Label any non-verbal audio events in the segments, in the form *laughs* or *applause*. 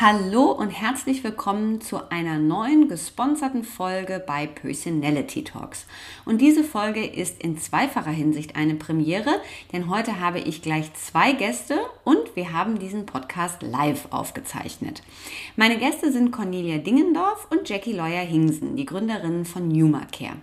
Hallo und herzlich willkommen zu einer neuen gesponserten Folge bei Personality Talks. Und diese Folge ist in zweifacher Hinsicht eine Premiere, denn heute habe ich gleich zwei Gäste und wir haben diesen Podcast live aufgezeichnet. Meine Gäste sind Cornelia Dingendorf und Jackie Lawyer-Hingsen, die Gründerinnen von Newmarcare.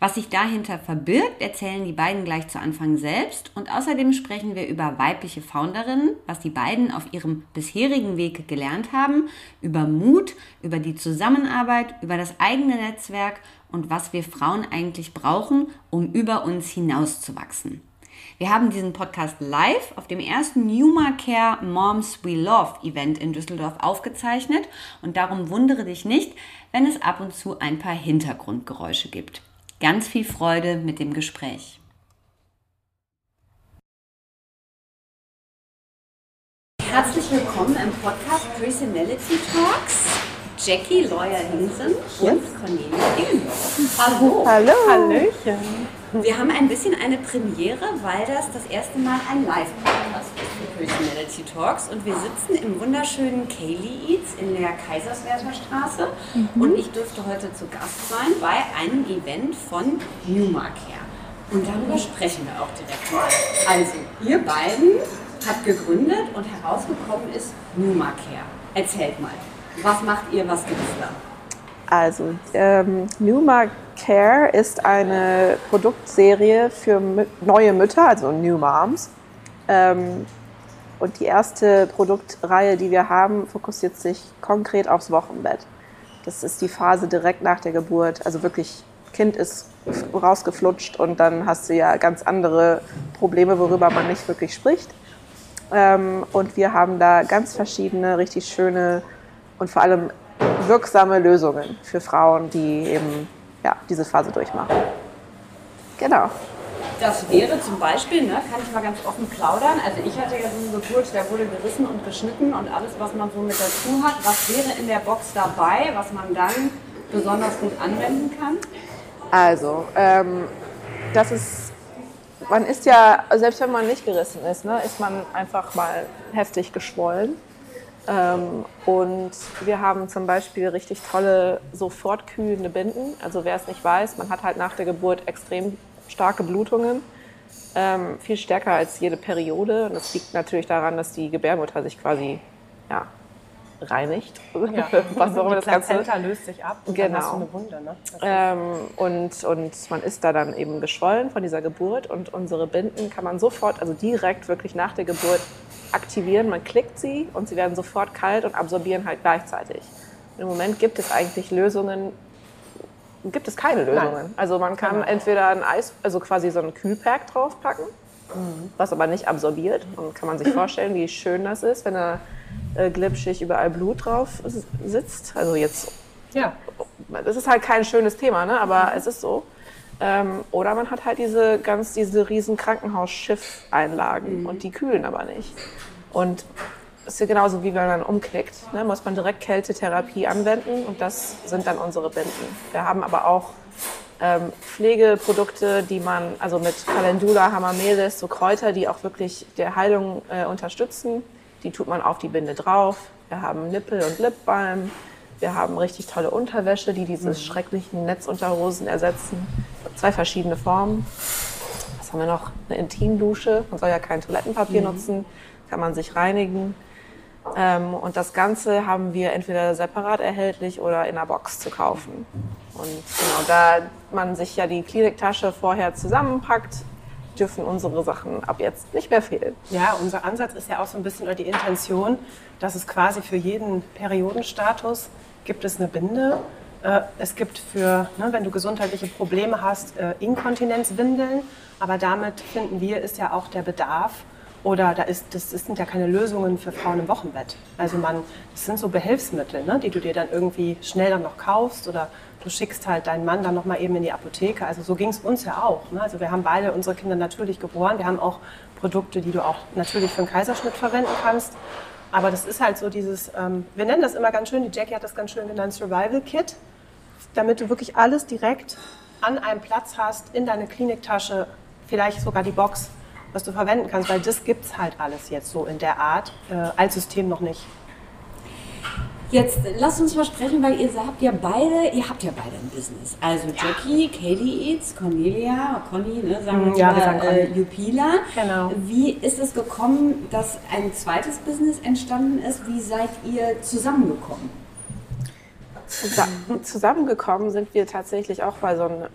Was sich dahinter verbirgt, erzählen die beiden gleich zu Anfang selbst und außerdem sprechen wir über weibliche Founderinnen, was die beiden auf ihrem bisherigen Weg gelernt haben, über Mut, über die Zusammenarbeit, über das eigene Netzwerk und was wir Frauen eigentlich brauchen, um über uns hinauszuwachsen. Wir haben diesen Podcast live auf dem ersten Numa Care Moms We Love Event in Düsseldorf aufgezeichnet und darum wundere dich nicht, wenn es ab und zu ein paar Hintergrundgeräusche gibt. Ganz viel Freude mit dem Gespräch. Herzlich willkommen im Podcast Personality Talks. Jackie Lawyer-Hinsen und Cornelia. Hallo. Hallo. Hallöchen. Wir haben ein bisschen eine Premiere, weil das das erste Mal ein Live-Podcast ist für Personality Talks. Und wir sitzen im wunderschönen Kaylee Eats in der Kaiserswerther Straße. Mhm. Und ich dürfte heute zu Gast sein bei einem Event von Newmarcare. Und darüber sprechen wir auch direkt mal. Also, ihr beiden habt gegründet und herausgekommen ist Newmarcare. Erzählt mal. Was macht ihr, was gibt es da? Also, ähm, Numa Care ist eine Produktserie für neue Mütter, also New Moms. Ähm, und die erste Produktreihe, die wir haben, fokussiert sich konkret aufs Wochenbett. Das ist die Phase direkt nach der Geburt. Also wirklich, Kind ist rausgeflutscht und dann hast du ja ganz andere Probleme, worüber man nicht wirklich spricht. Ähm, und wir haben da ganz verschiedene, richtig schöne und vor allem wirksame Lösungen für Frauen, die eben ja, diese Phase durchmachen. Genau. Das wäre zum Beispiel, ne, kann ich mal ganz offen plaudern. Also ich hatte ja so eine Geburt, da wurde gerissen und geschnitten und alles, was man so mit dazu hat. Was wäre in der Box dabei, was man dann besonders gut anwenden kann? Also, ähm, das ist, man ist ja, selbst wenn man nicht gerissen ist, ne, ist man einfach mal heftig geschwollen. Ähm, und wir haben zum Beispiel richtig tolle sofortkühlende Binden. Also wer es nicht weiß, man hat halt nach der Geburt extrem starke Blutungen, ähm, viel stärker als jede Periode. Und das liegt natürlich daran, dass die Gebärmutter sich quasi ja, reinigt. Ja. *laughs* Was auch immer das Ganze löst sich ab und genau. dann hast du eine Wunde. Ne? Ähm, und, und man ist da dann eben geschwollen von dieser Geburt und unsere Binden kann man sofort, also direkt wirklich nach der Geburt aktivieren. Man klickt sie und sie werden sofort kalt und absorbieren halt gleichzeitig. Im Moment gibt es eigentlich Lösungen, gibt es keine Lösungen. Nein. Also man kann entweder ein Eis, also quasi so ein Kühlpack draufpacken, mhm. was aber nicht absorbiert. Und kann man sich vorstellen, wie schön das ist, wenn da äh, glitschig überall Blut drauf sitzt. Also jetzt, ja. das ist halt kein schönes Thema, ne? aber mhm. es ist so. Ähm, oder man hat halt diese ganz, diese riesen Krankenhausschiff-Einlagen mhm. und die kühlen aber nicht. Und es ist ja genauso wie wenn man umklickt, ne, muss man direkt Kältetherapie anwenden und das sind dann unsere Binden. Wir haben aber auch ähm, Pflegeprodukte, die man, also mit Calendula, Hamamelis, so Kräuter, die auch wirklich der Heilung äh, unterstützen. Die tut man auf die Binde drauf. Wir haben Nippel- und Lipbalm. Wir haben richtig tolle Unterwäsche, die diese mhm. schrecklichen Netzunterhosen ersetzen. Zwei verschiedene Formen. Was haben wir noch? Eine Intimdusche. Man soll ja kein Toilettenpapier mhm. nutzen. Kann man sich reinigen. Ähm, und das Ganze haben wir entweder separat erhältlich oder in einer Box zu kaufen. Und genau, da man sich ja die Kliniktasche vorher zusammenpackt, dürfen unsere Sachen ab jetzt nicht mehr fehlen. Ja, unser Ansatz ist ja auch so ein bisschen oder die Intention, dass es quasi für jeden Periodenstatus gibt es eine Binde. Äh, es gibt für, ne, wenn du gesundheitliche Probleme hast, äh, Inkontinenzwindeln. Aber damit finden wir, ist ja auch der Bedarf oder da ist, das, sind ja keine Lösungen für Frauen im Wochenbett. Also man, das sind so Behelfsmittel, ne, die du dir dann irgendwie schnell dann noch kaufst oder du schickst halt deinen Mann dann noch mal eben in die Apotheke. Also so ging es uns ja auch. Ne? Also wir haben beide unsere Kinder natürlich geboren. Wir haben auch Produkte, die du auch natürlich für einen Kaiserschnitt verwenden kannst. Aber das ist halt so dieses, ähm, wir nennen das immer ganz schön, die Jackie hat das ganz schön genannt, Survival Kit, damit du wirklich alles direkt an einem Platz hast, in deine Kliniktasche, vielleicht sogar die Box, was du verwenden kannst, weil das gibt es halt alles jetzt so in der Art, äh, als System noch nicht. Jetzt lass uns mal sprechen, weil ihr habt ja beide, ihr habt ja beide ein Business. Also Jackie, Katie Eats, Cornelia, Conny, ne, sagen wir ja, mal, äh, Jupila. Genau. Wie ist es gekommen, dass ein zweites Business entstanden ist? Wie seid ihr zusammengekommen? Zusammengekommen sind wir tatsächlich auch bei so einem,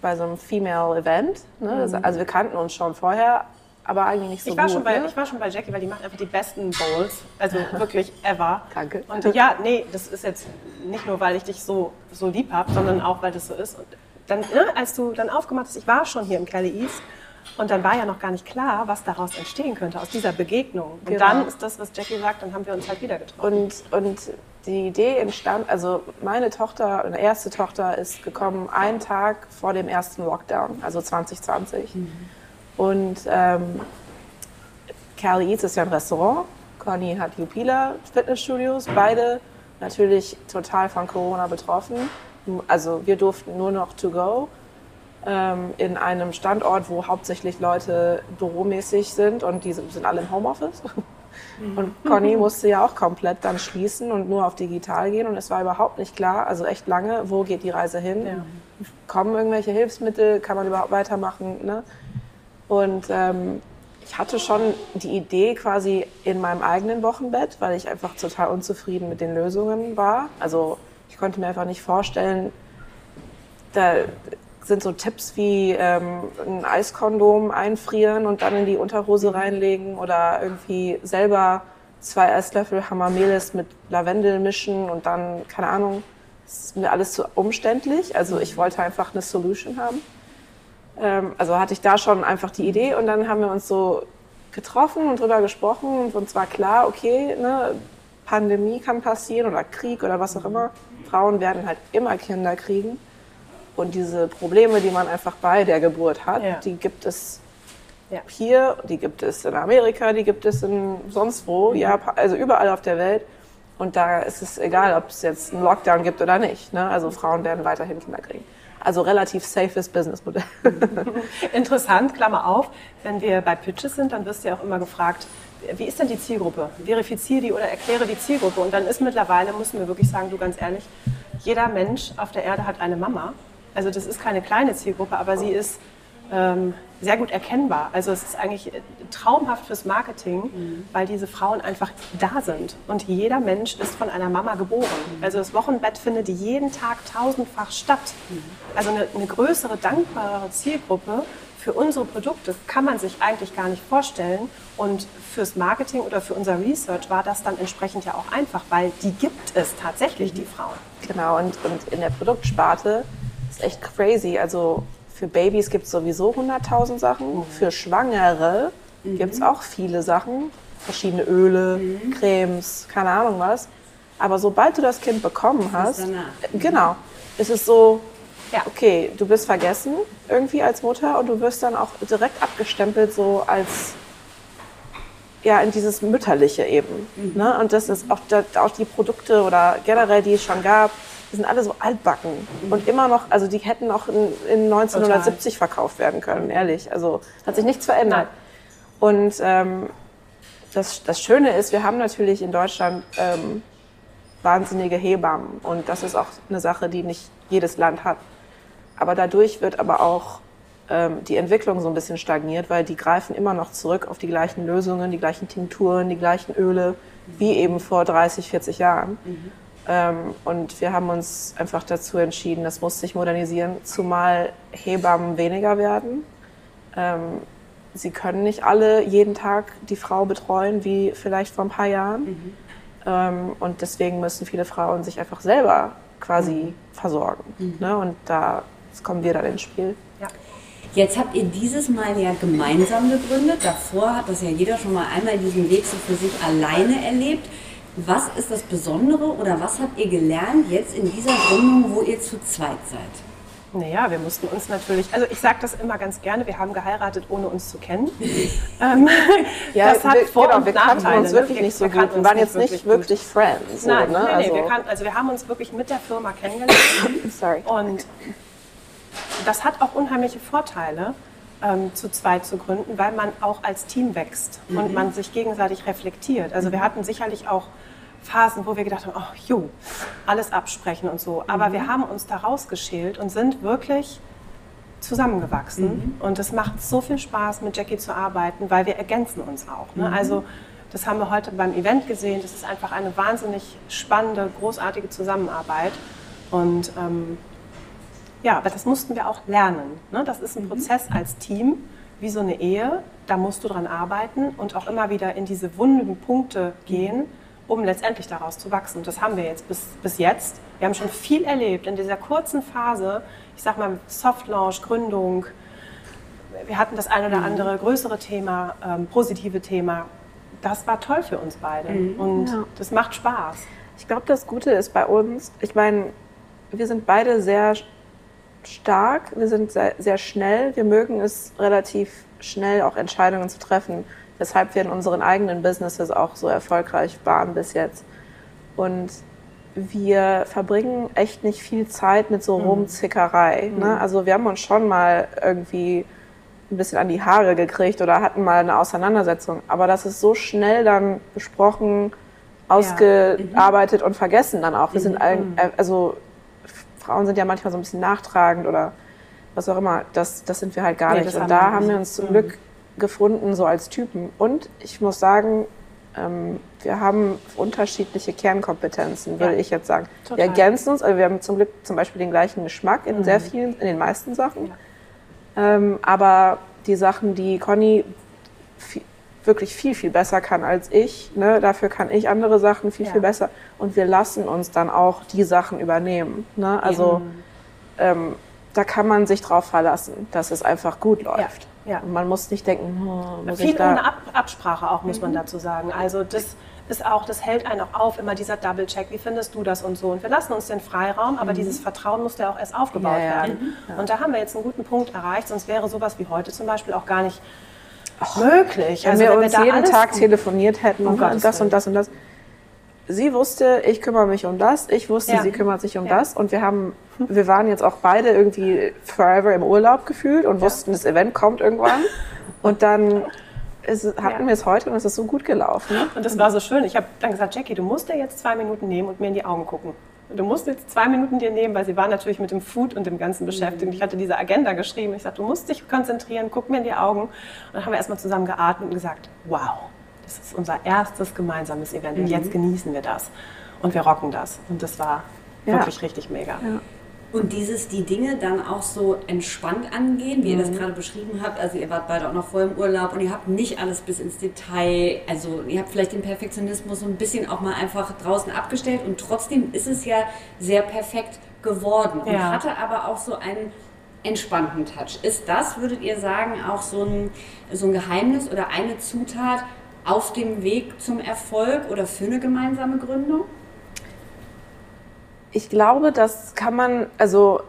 bei so einem Female Event. Ne? Mhm. Also wir kannten uns schon vorher, aber eigentlich nicht so ich war gut. Schon bei, ne? Ich war schon bei Jackie, weil die macht einfach die besten Bowls. Also *laughs* wirklich ever. Danke. Und ja, nee, das ist jetzt nicht nur, weil ich dich so, so lieb habe, sondern auch, weil das so ist. Und dann, ne, als du dann aufgemacht hast, ich war schon hier im Kelly East. Und dann war ja noch gar nicht klar, was daraus entstehen könnte, aus dieser Begegnung. Und genau. dann ist das, was Jackie sagt, dann haben wir uns halt wieder getroffen. Und, und die Idee entstand, also meine Tochter, meine erste Tochter ist gekommen einen Tag vor dem ersten Lockdown, also 2020. Mhm. Und ähm, Carly Eats ist ja ein Restaurant, Conny hat Jupila Fitnessstudios, beide natürlich total von Corona betroffen. Also wir durften nur noch to go ähm, in einem Standort, wo hauptsächlich Leute büromäßig sind und die sind alle im Homeoffice. Und Conny musste ja auch komplett dann schließen und nur auf digital gehen. Und es war überhaupt nicht klar, also echt lange, wo geht die Reise hin? Ja. Kommen irgendwelche Hilfsmittel? Kann man überhaupt weitermachen? Ne? Und ähm, ich hatte schon die Idee quasi in meinem eigenen Wochenbett, weil ich einfach total unzufrieden mit den Lösungen war. Also ich konnte mir einfach nicht vorstellen, da sind so Tipps wie ähm, ein Eiskondom einfrieren und dann in die Unterhose reinlegen oder irgendwie selber zwei Esslöffel Hamamelis mit Lavendel mischen und dann, keine Ahnung, ist mir alles zu umständlich. Also ich wollte einfach eine Solution haben. Ähm, also hatte ich da schon einfach die Idee und dann haben wir uns so getroffen und drüber gesprochen und uns war klar, okay, ne, Pandemie kann passieren oder Krieg oder was auch immer. Frauen werden halt immer Kinder kriegen. Und diese Probleme, die man einfach bei der Geburt hat, ja. die gibt es ja. hier, die gibt es in Amerika, die gibt es in sonst wo, mhm. Japan, also überall auf der Welt. Und da ist es egal, ob es jetzt einen Lockdown gibt oder nicht. Ne? Also Frauen werden weiterhin Kinder kriegen. Also relativ safes Businessmodell. *laughs* Interessant, Klammer auf, wenn wir bei Pitches sind, dann wirst du ja auch immer gefragt, wie ist denn die Zielgruppe? Verifiziere die oder erkläre die Zielgruppe. Und dann ist mittlerweile, müssen wir wirklich sagen, du ganz ehrlich, jeder Mensch auf der Erde hat eine Mama. Also das ist keine kleine Zielgruppe, aber sie ist ähm, sehr gut erkennbar. Also es ist eigentlich traumhaft fürs Marketing, mhm. weil diese Frauen einfach da sind. Und jeder Mensch ist von einer Mama geboren. Mhm. Also das Wochenbett findet jeden Tag tausendfach statt. Mhm. Also eine, eine größere, dankbare Zielgruppe für unsere Produkte kann man sich eigentlich gar nicht vorstellen. Und fürs Marketing oder für unser Research war das dann entsprechend ja auch einfach, weil die gibt es tatsächlich, die Frauen. Genau, und, und in der Produktsparte ist echt crazy. Also für Babys gibt es sowieso 100.000 Sachen. Mhm. Für Schwangere mhm. gibt es auch viele Sachen. Verschiedene Öle, mhm. Cremes, keine Ahnung was. Aber sobald du das Kind bekommen hast, mhm. genau, ist es so, ja. okay, du bist vergessen irgendwie als Mutter und du wirst dann auch direkt abgestempelt so als ja in dieses mütterliche eben. Mhm. Ne? Und das ist auch, auch die Produkte oder generell die es schon gab, die sind alle so altbacken mhm. und immer noch, also die hätten auch in, in 1970 Total. verkauft werden können, ehrlich. Also hat sich nichts verändert. Nein. Und ähm, das, das Schöne ist, wir haben natürlich in Deutschland ähm, wahnsinnige Hebammen und das ist auch eine Sache, die nicht jedes Land hat. Aber dadurch wird aber auch ähm, die Entwicklung so ein bisschen stagniert, weil die greifen immer noch zurück auf die gleichen Lösungen, die gleichen Tinkturen, die gleichen Öle, wie eben vor 30, 40 Jahren. Mhm. Ähm, und wir haben uns einfach dazu entschieden, das muss sich modernisieren, zumal Hebammen weniger werden. Ähm, sie können nicht alle jeden Tag die Frau betreuen, wie vielleicht vor ein paar Jahren. Mhm. Ähm, und deswegen müssen viele Frauen sich einfach selber quasi mhm. versorgen. Mhm. Ne? Und da kommen wir dann ins Spiel. Ja. Jetzt habt ihr dieses Mal ja gemeinsam gegründet. Davor hat das ja jeder schon mal einmal diesen Weg so für sich alleine erlebt. Was ist das Besondere oder was habt ihr gelernt jetzt in dieser Gründung, wo ihr zu zweit seid? Naja, wir mussten uns natürlich, also ich sage das immer ganz gerne, wir haben geheiratet, ohne uns zu kennen. *laughs* ähm, ja, das hat wir, Vor- genau, und wir kannten uns ne? wirklich wir, nicht so gut. Wir waren jetzt nicht wirklich, Friends. Nein, so, ne? nee, also. wir kannten, also wir haben uns wirklich mit der Firma kennengelernt. *laughs* Sorry. Und das hat auch unheimliche Vorteile, ähm, zu zweit zu gründen, weil man auch als Team wächst mhm. und man sich gegenseitig reflektiert. Also wir mhm. hatten sicherlich auch Phasen, wo wir gedacht haben, oh, jo, alles absprechen und so. Aber mhm. wir haben uns da rausgeschält und sind wirklich zusammengewachsen. Mhm. Und es macht so viel Spaß, mit Jackie zu arbeiten, weil wir ergänzen uns auch. Ne? Mhm. Also das haben wir heute beim Event gesehen. Das ist einfach eine wahnsinnig spannende, großartige Zusammenarbeit. Und ähm, ja, aber das mussten wir auch lernen. Ne? Das ist ein mhm. Prozess als Team, wie so eine Ehe. Da musst du dran arbeiten und auch immer wieder in diese wunden Punkte gehen, um letztendlich daraus zu wachsen. Und das haben wir jetzt bis, bis jetzt. Wir haben schon viel erlebt in dieser kurzen Phase. Ich sag mal Soft Launch, Gründung. Wir hatten das eine oder mhm. andere größere Thema, ähm, positive Thema. Das war toll für uns beide mhm. und ja. das macht Spaß. Ich glaube, das Gute ist bei uns, ich meine, wir sind beide sehr stark, wir sind sehr, sehr schnell, wir mögen es relativ schnell auch Entscheidungen zu treffen, weshalb wir in unseren eigenen Businesses auch so erfolgreich waren bis jetzt. Und wir verbringen echt nicht viel Zeit mit so mhm. Rumzickerei. Ne? Mhm. Also wir haben uns schon mal irgendwie ein bisschen an die Haare gekriegt oder hatten mal eine Auseinandersetzung. Aber das ist so schnell dann besprochen, ausgearbeitet ja. mhm. und vergessen dann auch. Wir sind allen, mhm. also Frauen sind ja manchmal so ein bisschen nachtragend oder was auch immer. Das, das sind wir halt gar nee, nicht. Und da haben wir uns zum mhm. Glück gefunden, so als Typen. Und ich muss sagen, ähm, wir haben unterschiedliche Kernkompetenzen, würde ja. ich jetzt sagen. Total. Wir ergänzen uns, also wir haben zum Glück zum Beispiel den gleichen Geschmack in mhm. sehr vielen, in den meisten Sachen. Ja. Ähm, aber die Sachen, die Conny viel, wirklich viel, viel besser kann als ich, ne, dafür kann ich andere Sachen viel, ja. viel besser. Und wir lassen uns dann auch die Sachen übernehmen. Ne? Also ähm, da kann man sich drauf verlassen, dass es einfach gut läuft. Ja. Und man muss nicht denken, oh, muss Viel ich da... ohne Ab Absprache auch, muss mhm. man dazu sagen. Also das ist auch, das hält einen auch auf, immer dieser Double-Check, wie findest du das und so. Und wir lassen uns den Freiraum, aber mhm. dieses Vertrauen muss ja auch erst aufgebaut ja, ja. werden. Mhm. Und da haben wir jetzt einen guten Punkt erreicht, sonst wäre sowas wie heute zum Beispiel auch gar nicht möglich. Wenn also wir wenn uns wir jeden Tag telefoniert hätten oh, und das und das und das sie wusste, ich kümmere mich um das, ich wusste, ja. sie kümmert sich um ja. das und wir haben, wir waren jetzt auch beide irgendwie forever im Urlaub gefühlt und wussten, das Event kommt irgendwann *laughs* und dann ist, hatten wir es heute und es ist so gut gelaufen. Und das war so schön. Ich habe dann gesagt, Jackie, du musst dir jetzt zwei Minuten nehmen und mir in die Augen gucken. Du musst jetzt zwei Minuten dir nehmen, weil sie war natürlich mit dem Food und dem Ganzen beschäftigt. Mhm. Ich hatte diese Agenda geschrieben. Ich sagte, du musst dich konzentrieren, guck mir in die Augen. Und dann haben wir erstmal zusammen geatmet und gesagt, wow, das ist unser erstes gemeinsames Event und jetzt mhm. genießen wir das. Und wir rocken das. Und das war ja. wirklich richtig mega. Ja. Und dieses, die Dinge dann auch so entspannt angehen, wie mhm. ihr das mhm. gerade beschrieben habt. Also ihr wart beide auch noch vorher im Urlaub und ihr habt nicht alles bis ins Detail. Also ihr habt vielleicht den Perfektionismus so ein bisschen auch mal einfach draußen abgestellt und trotzdem ist es ja sehr perfekt geworden und ja. hatte aber auch so einen entspannten Touch. Ist das, würdet ihr sagen, auch so ein, so ein Geheimnis oder eine Zutat, auf dem Weg zum Erfolg oder für eine gemeinsame Gründung? Ich glaube, das kann man, also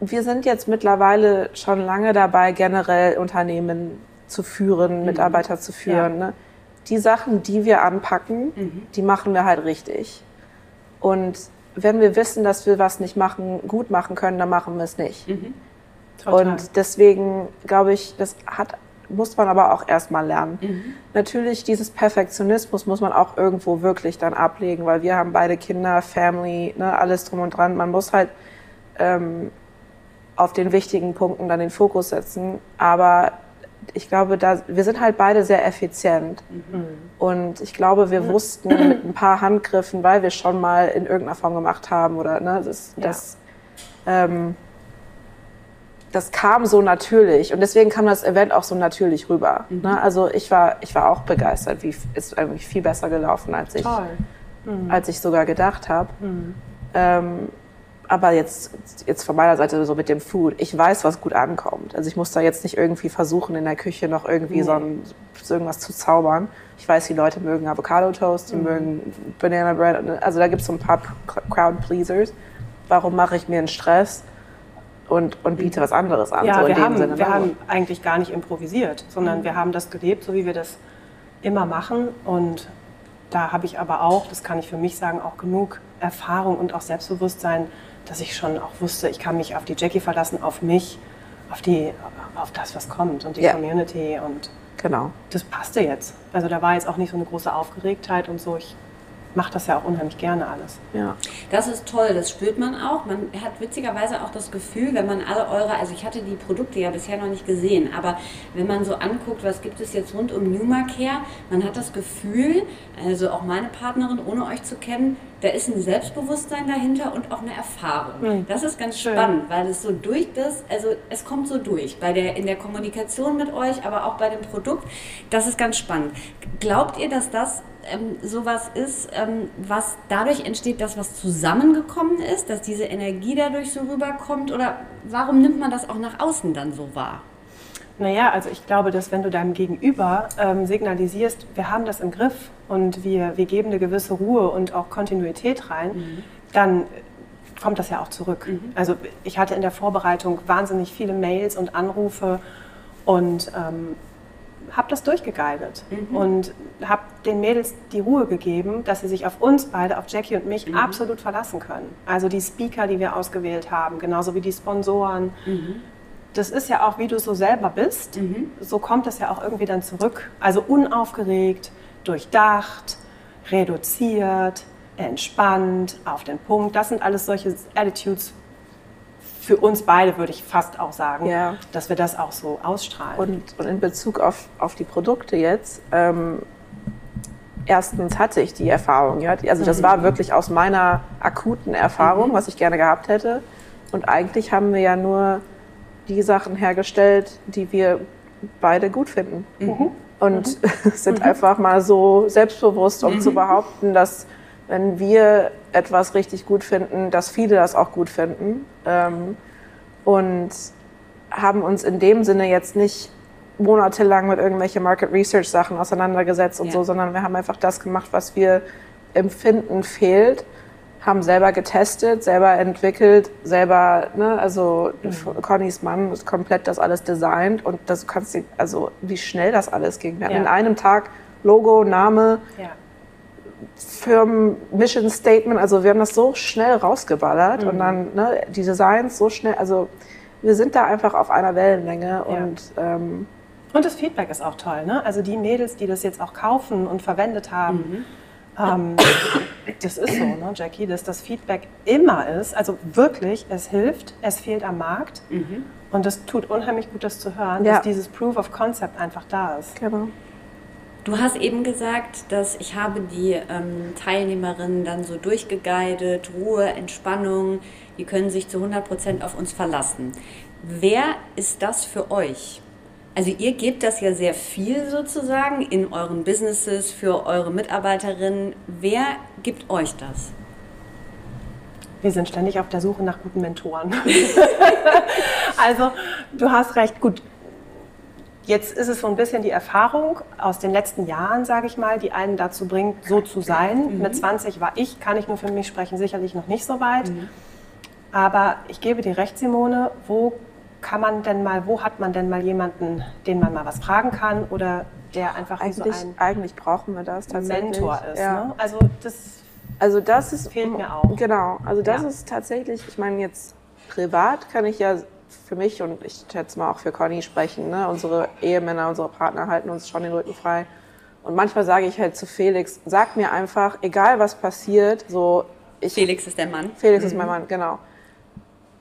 wir sind jetzt mittlerweile schon lange dabei, generell Unternehmen zu führen, mhm. Mitarbeiter zu führen. Ja. Ne? Die Sachen, die wir anpacken, mhm. die machen wir halt richtig. Und wenn wir wissen, dass wir was nicht machen, gut machen können, dann machen wir es nicht. Mhm. Und deswegen glaube ich, das hat muss man aber auch erstmal lernen. Mhm. Natürlich, dieses Perfektionismus muss man auch irgendwo wirklich dann ablegen, weil wir haben beide Kinder, Family, ne, alles drum und dran. Man muss halt ähm, auf den wichtigen Punkten dann den Fokus setzen. Aber ich glaube, da, wir sind halt beide sehr effizient. Mhm. Und ich glaube, wir wussten mit ein paar Handgriffen, weil wir schon mal in irgendeiner Form gemacht haben oder ne, das, ja. das, ähm, das kam so natürlich. Und deswegen kam das Event auch so natürlich rüber. Mhm. Ne? Also ich war, ich war auch begeistert, wie ist eigentlich viel besser gelaufen, als ich, mhm. als ich sogar gedacht habe. Mhm. Ähm, aber jetzt, jetzt von meiner Seite so mit dem Food, ich weiß, was gut ankommt. Also ich muss da jetzt nicht irgendwie versuchen, in der Küche noch irgendwie nee. so, ein, so, irgendwas zu zaubern. Ich weiß, die Leute mögen Avocado Toast, die mhm. mögen Banana Bread. Also da gibt es so ein paar Crowd Pleasers. Warum mache ich mir einen Stress und, und biete was anderes an? Ja, so wir, haben, Sinne, wir haben eigentlich gar nicht improvisiert, sondern mhm. wir haben das gelebt, so wie wir das immer machen. Und da habe ich aber auch, das kann ich für mich sagen, auch genug Erfahrung und auch Selbstbewusstsein, dass ich schon auch wusste, ich kann mich auf die Jackie verlassen, auf mich, auf, die, auf das, was kommt und die ja. Community und genau. das passte jetzt. Also da war jetzt auch nicht so eine große Aufgeregtheit und so. Ich mache das ja auch unheimlich gerne alles. Ja. Das ist toll, das spürt man auch. Man hat witzigerweise auch das Gefühl, wenn man alle eure, also ich hatte die Produkte ja bisher noch nicht gesehen, aber wenn man so anguckt, was gibt es jetzt rund um Newmark her, man hat das Gefühl, also auch meine Partnerin, ohne euch zu kennen, da ist ein Selbstbewusstsein dahinter und auch eine Erfahrung. Mhm. Das ist ganz spannend, weil es so durch das, also es kommt so durch, bei der, in der Kommunikation mit euch, aber auch bei dem Produkt. Das ist ganz spannend. Glaubt ihr, dass das ähm, sowas ist, ähm, was dadurch entsteht, dass was zusammengekommen ist, dass diese Energie dadurch so rüberkommt? Oder warum nimmt man das auch nach außen dann so wahr? Naja, also ich glaube, dass wenn du deinem Gegenüber ähm, signalisierst, wir haben das im Griff und wir, wir geben eine gewisse Ruhe und auch Kontinuität rein, mhm. dann kommt das ja auch zurück. Mhm. Also ich hatte in der Vorbereitung wahnsinnig viele Mails und Anrufe und ähm, habe das durchgeguidet mhm. und habe den Mädels die Ruhe gegeben, dass sie sich auf uns beide, auf Jackie und mich, mhm. absolut verlassen können. Also die Speaker, die wir ausgewählt haben, genauso wie die Sponsoren. Mhm das ist ja auch, wie du so selber bist. Mhm. So kommt es ja auch irgendwie dann zurück. Also unaufgeregt, durchdacht, reduziert, entspannt, auf den Punkt. Das sind alles solche Attitudes für uns beide, würde ich fast auch sagen, ja. dass wir das auch so ausstrahlen. Und, und in Bezug auf, auf die Produkte jetzt, ähm, erstens hatte ich die Erfahrung. Ja? Also das mhm. war wirklich aus meiner akuten Erfahrung, mhm. was ich gerne gehabt hätte. Und eigentlich haben wir ja nur die Sachen hergestellt, die wir beide gut finden. Mhm. Und mhm. *laughs* sind mhm. einfach mal so selbstbewusst, um zu mhm. behaupten, dass wenn wir etwas richtig gut finden, dass viele das auch gut finden. Ähm, und haben uns in dem Sinne jetzt nicht monatelang mit irgendwelchen Market Research Sachen auseinandergesetzt und ja. so, sondern wir haben einfach das gemacht, was wir empfinden fehlt haben selber getestet, selber entwickelt, selber, ne, also mhm. Connys Mann ist komplett das alles designt und das kannst du, also wie schnell das alles ging. Wir ja. in einem Tag Logo, Name, ja. Firmen, Mission Statement, also wir haben das so schnell rausgeballert mhm. und dann ne, die Designs so schnell, also wir sind da einfach auf einer Wellenlänge ja. und ähm, und das Feedback ist auch toll, ne? Also die Mädels, die das jetzt auch kaufen und verwendet haben. Mhm ähm, das ist so, ne, Jackie, dass das Feedback immer ist, also wirklich, es hilft, es fehlt am Markt. Mhm. Und das tut unheimlich gut, das zu hören, ja. dass dieses Proof of Concept einfach da ist. Genau. Du hast eben gesagt, dass ich habe die ähm, Teilnehmerinnen dann so durchgeguidet, Ruhe, Entspannung, die können sich zu 100 Prozent auf uns verlassen. Wer ist das für euch? Also ihr gebt das ja sehr viel sozusagen in euren Businesses für eure Mitarbeiterinnen. Wer gibt euch das? Wir sind ständig auf der Suche nach guten Mentoren. *laughs* also du hast recht, gut. Jetzt ist es so ein bisschen die Erfahrung aus den letzten Jahren, sage ich mal, die einen dazu bringt, so zu sein. Mhm. Mit 20 war ich, kann ich nur für mich sprechen, sicherlich noch nicht so weit. Mhm. Aber ich gebe dir recht, Simone, wo kann man denn mal, wo hat man denn mal jemanden, den man mal was fragen kann oder der einfach eigentlich, so ein eigentlich brauchen wir das tatsächlich. Mentor ist. Ja. Ne? Also das, also das ist, fehlt mir auch. Genau, also das ja. ist tatsächlich, ich meine jetzt privat kann ich ja für mich und ich schätze mal auch für Conny sprechen. Ne? Unsere Ehemänner, unsere Partner halten uns schon den Rücken frei. Und manchmal sage ich halt zu Felix, sag mir einfach, egal was passiert, so ich. Felix ist der Mann. Felix mhm. ist mein Mann, genau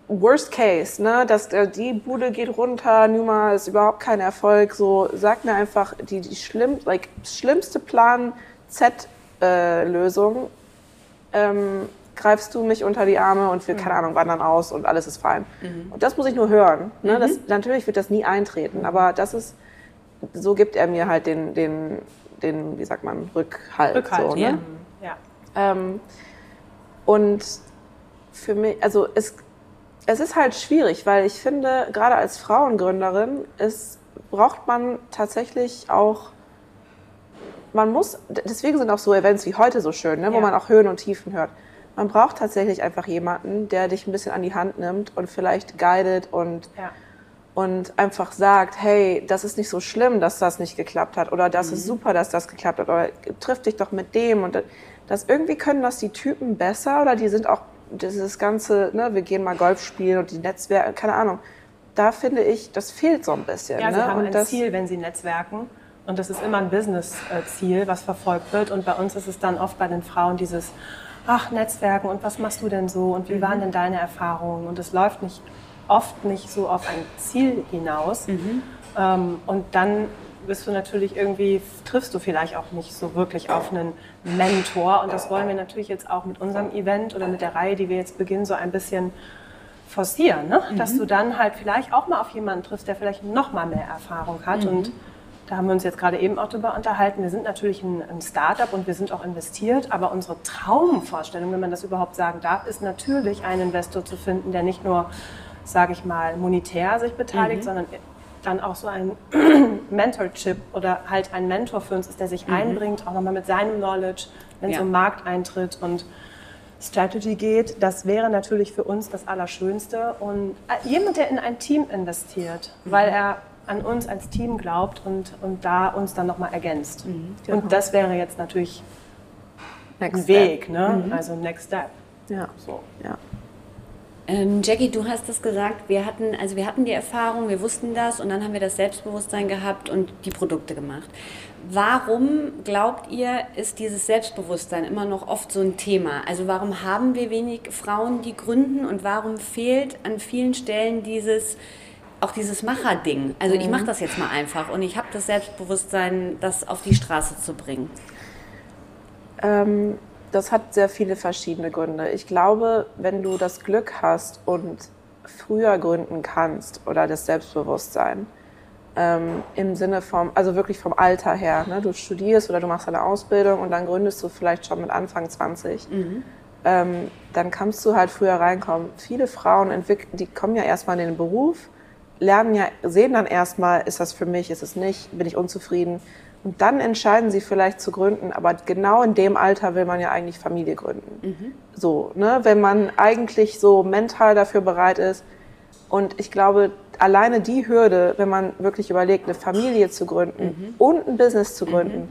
Worst Case, ne, dass äh, die Bude geht runter, Numa ist überhaupt kein Erfolg. So, sag mir einfach die, die schlimm, like, schlimmste Plan Z-Lösung. Äh, ähm, greifst du mich unter die Arme und wir, mhm. keine Ahnung, wandern aus und alles ist fein. Mhm. Und das muss ich nur hören. Ne? Mhm. Das, natürlich wird das nie eintreten, aber das ist, so gibt er mir halt den, den, den wie sagt man, Rückhalt. Rückhalt, so, ne? ja. ja. Ähm, und für mich, also es, es ist halt schwierig, weil ich finde, gerade als Frauengründerin ist, braucht man tatsächlich auch, man muss, deswegen sind auch so Events wie heute so schön, ne, wo man auch Höhen und Tiefen hört. Man braucht tatsächlich einfach jemanden, der dich ein bisschen an die Hand nimmt und vielleicht guidet und, ja. und einfach sagt, hey, das ist nicht so schlimm, dass das nicht geklappt hat oder das mhm. ist super, dass das geklappt hat oder triff dich doch mit dem und das irgendwie können das die Typen besser oder die sind auch dieses ganze, ne, wir gehen mal Golf spielen und die Netzwerke, keine Ahnung. Da finde ich, das fehlt so ein bisschen. Ja, sie ne? haben und ein das, Ziel, wenn sie netzwerken. Und das ist immer ein Business-Ziel, was verfolgt wird. Und bei uns ist es dann oft bei den Frauen dieses, ach, Netzwerken und was machst du denn so und wie mhm. waren denn deine Erfahrungen? Und es läuft nicht, oft nicht so auf ein Ziel hinaus. Mhm. Ähm, und dann bist du natürlich irgendwie, triffst du vielleicht auch nicht so wirklich auf einen Mentor. Und das wollen wir natürlich jetzt auch mit unserem Event oder mit der Reihe, die wir jetzt beginnen, so ein bisschen forcieren. Ne? Mhm. Dass du dann halt vielleicht auch mal auf jemanden triffst, der vielleicht noch mal mehr Erfahrung hat. Mhm. Und da haben wir uns jetzt gerade eben auch darüber unterhalten. Wir sind natürlich ein, ein Startup und wir sind auch investiert, aber unsere Traumvorstellung, wenn man das überhaupt sagen darf, ist natürlich einen Investor zu finden, der nicht nur, sage ich mal, monetär sich beteiligt, mhm. sondern dann auch so ein *clears throat* Mentorship oder halt ein Mentor für uns ist, der sich mhm. einbringt, auch nochmal mit seinem Knowledge, wenn es ja. um Markteintritt und Strategy geht. Das wäre natürlich für uns das Allerschönste. Und äh, jemand, der in ein Team investiert, mhm. weil er an uns als Team glaubt und, und da uns dann nochmal ergänzt. Mhm. Genau. Und das wäre jetzt natürlich next ein Weg, ne? Mhm. also Next Step. Ja. So. ja. Ähm, Jackie, du hast es gesagt, wir hatten, also wir hatten die Erfahrung, wir wussten das und dann haben wir das Selbstbewusstsein gehabt und die Produkte gemacht. Warum glaubt ihr, ist dieses Selbstbewusstsein immer noch oft so ein Thema? Also warum haben wir wenig Frauen, die gründen und warum fehlt an vielen Stellen dieses, auch dieses Macherding? Also ich mhm. mache das jetzt mal einfach und ich habe das Selbstbewusstsein, das auf die Straße zu bringen. Ähm das hat sehr viele verschiedene Gründe. Ich glaube, wenn du das Glück hast und früher gründen kannst oder das Selbstbewusstsein, ähm, im Sinne vom, also wirklich vom Alter her, ne? du studierst oder du machst eine Ausbildung und dann gründest du vielleicht schon mit Anfang 20, mhm. ähm, dann kannst du halt früher reinkommen. Viele Frauen entwickeln, die kommen ja erstmal in den Beruf, lernen ja, sehen dann erstmal, ist das für mich, ist es nicht, bin ich unzufrieden, und dann entscheiden sie vielleicht zu gründen, aber genau in dem Alter will man ja eigentlich Familie gründen. Mhm. So, ne? Wenn man eigentlich so mental dafür bereit ist. Und ich glaube, alleine die Hürde, wenn man wirklich überlegt, eine Familie zu gründen mhm. und ein Business zu gründen, mhm.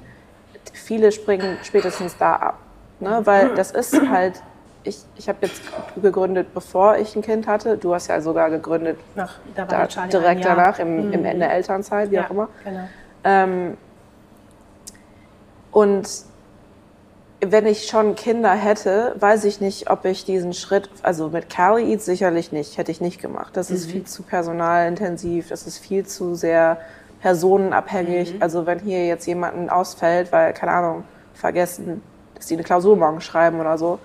viele springen spätestens da ab. Ne? Weil das ist halt, ich, ich habe jetzt gegründet, bevor ich ein Kind hatte. Du hast ja sogar gegründet Nach, da da, direkt danach, im, im mhm. Ende Elternzeit, wie ja, auch immer. Genau. Ähm, und wenn ich schon Kinder hätte, weiß ich nicht, ob ich diesen Schritt, also mit Cali Eats sicherlich nicht, hätte ich nicht gemacht. Das mhm. ist viel zu personalintensiv, das ist viel zu sehr personenabhängig. Mhm. Also wenn hier jetzt jemanden ausfällt, weil, keine Ahnung, vergessen, dass die eine Klausur morgen schreiben oder so,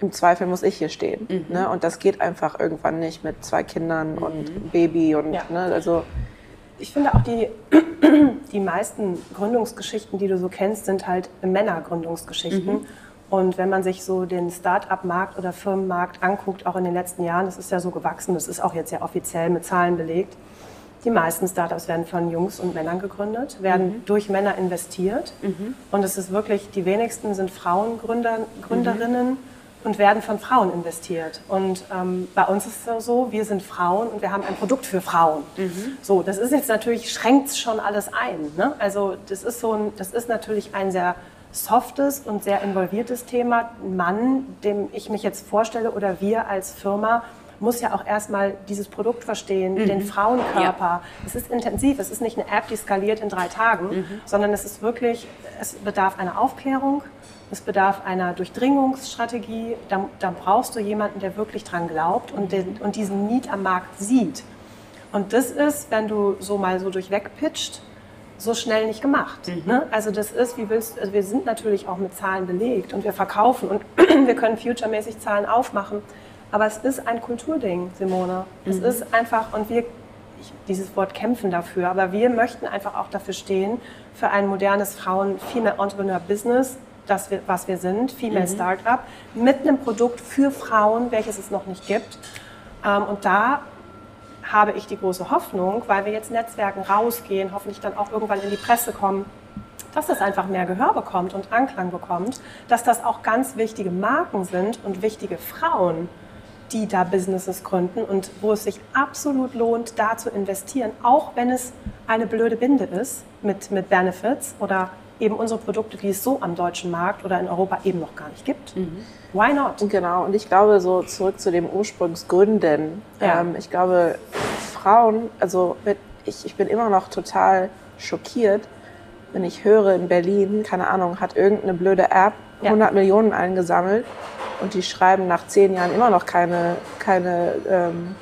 im Zweifel muss ich hier stehen. Mhm. Ne? Und das geht einfach irgendwann nicht mit zwei Kindern und mhm. Baby und, ja. ne, also ich finde auch die, *clears throat* die meisten Gründungsgeschichten, die du so kennst, sind halt Männergründungsgeschichten. Mhm. Und wenn man sich so den Start-up-Markt oder Firmenmarkt anguckt, auch in den letzten Jahren, das ist ja so gewachsen, das ist auch jetzt ja offiziell mit Zahlen belegt. Die meisten Startups werden von Jungs und Männern gegründet, werden mhm. durch Männer investiert. Mhm. Und es ist wirklich, die wenigsten sind Frauengründerinnen. Mhm und werden von Frauen investiert. Und ähm, bei uns ist es so, wir sind Frauen und wir haben ein Produkt für Frauen. Mhm. So, das ist jetzt natürlich, schränkt schon alles ein. Ne? Also das ist, so ein, das ist natürlich ein sehr softes und sehr involviertes Thema. Ein Mann, dem ich mich jetzt vorstelle oder wir als Firma, muss ja auch erstmal dieses Produkt verstehen, mhm. den Frauenkörper. Ja. Es ist intensiv, es ist nicht eine App, die skaliert in drei Tagen, mhm. sondern es ist wirklich, es bedarf einer Aufklärung, es bedarf einer Durchdringungsstrategie. Da, da brauchst du jemanden, der wirklich dran glaubt und, den, und diesen Need am Markt sieht. Und das ist, wenn du so mal so durchweg pitcht, so schnell nicht gemacht. Mhm. Ne? Also das ist, wie willst also wir sind natürlich auch mit Zahlen belegt und wir verkaufen und *clears throat* wir können futuremäßig Zahlen aufmachen. Aber es ist ein Kulturding, Simone. Es mhm. ist einfach, und wir, ich, dieses Wort kämpfen dafür, aber wir möchten einfach auch dafür stehen, für ein modernes Frauen-Female-Entrepreneur-Business, das wir, was wir sind, Female mhm. Startup, mit einem Produkt für Frauen, welches es noch nicht gibt. Ähm, und da habe ich die große Hoffnung, weil wir jetzt Netzwerken rausgehen, hoffentlich dann auch irgendwann in die Presse kommen, dass das einfach mehr Gehör bekommt und Anklang bekommt, dass das auch ganz wichtige Marken sind und wichtige Frauen, die da Businesses gründen und wo es sich absolut lohnt, da zu investieren, auch wenn es eine blöde Binde ist mit, mit Benefits oder eben unsere Produkte, die es so am deutschen Markt oder in Europa eben noch gar nicht gibt. Mhm. Why not? Genau, und ich glaube, so zurück zu dem Ursprungsgründen. Ja. Ähm, ich glaube, Frauen, also ich, ich bin immer noch total schockiert, wenn ich höre in Berlin, keine Ahnung, hat irgendeine blöde App 100 ja. Millionen eingesammelt und die schreiben nach zehn Jahren immer noch keine, keine ähm,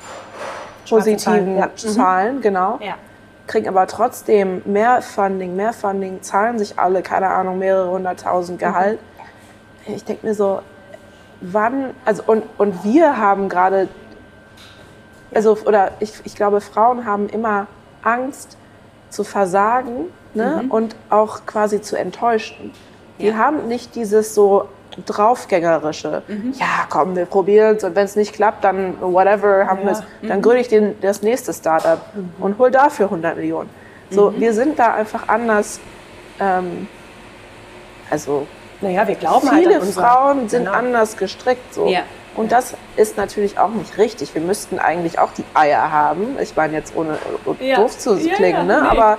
positiven ja. Zahlen, mhm. genau. Ja kriegen aber trotzdem mehr Funding, mehr Funding, zahlen sich alle, keine Ahnung, mehrere hunderttausend mhm. Gehalt. Mhm. Ich denke mir so, wann, also und, und wir haben gerade, also, oder ich, ich glaube, Frauen haben immer Angst zu versagen ne? Mhm. und auch quasi zu enttäuschen. Die ja. haben nicht dieses so draufgängerische. Mhm. Ja, komm, wir probieren es und wenn es nicht klappt, dann whatever, haben ja. dann mhm. gründe ich den, das nächste Startup mhm. und hol dafür 100 Millionen. So, mhm. wir sind da einfach anders. Ähm, also, naja, wir glauben viele halt Frauen sind genau. anders gestrickt. So. Ja. Und das ist natürlich auch nicht richtig. Wir müssten eigentlich auch die Eier haben. Ich meine jetzt ohne ja. doof zu klingen, ne? Aber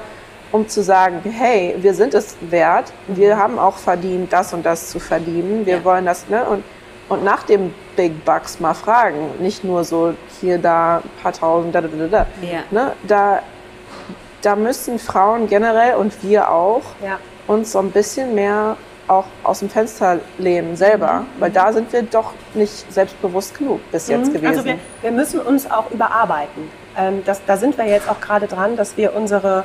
um zu sagen, hey, wir sind es wert, wir haben auch verdient, das und das zu verdienen, wir ja. wollen das, ne? Und, und nach dem Big Bucks mal fragen, nicht nur so hier, da, ein paar tausend, da, da, da, da. Ja. Ne? da, da müssen Frauen generell und wir auch ja. uns so ein bisschen mehr auch aus dem Fenster lehnen selber, mhm. weil da sind wir doch nicht selbstbewusst genug bis jetzt mhm. gewesen. Also wir, wir müssen uns auch überarbeiten. Ähm, das, da sind wir jetzt auch gerade dran, dass wir unsere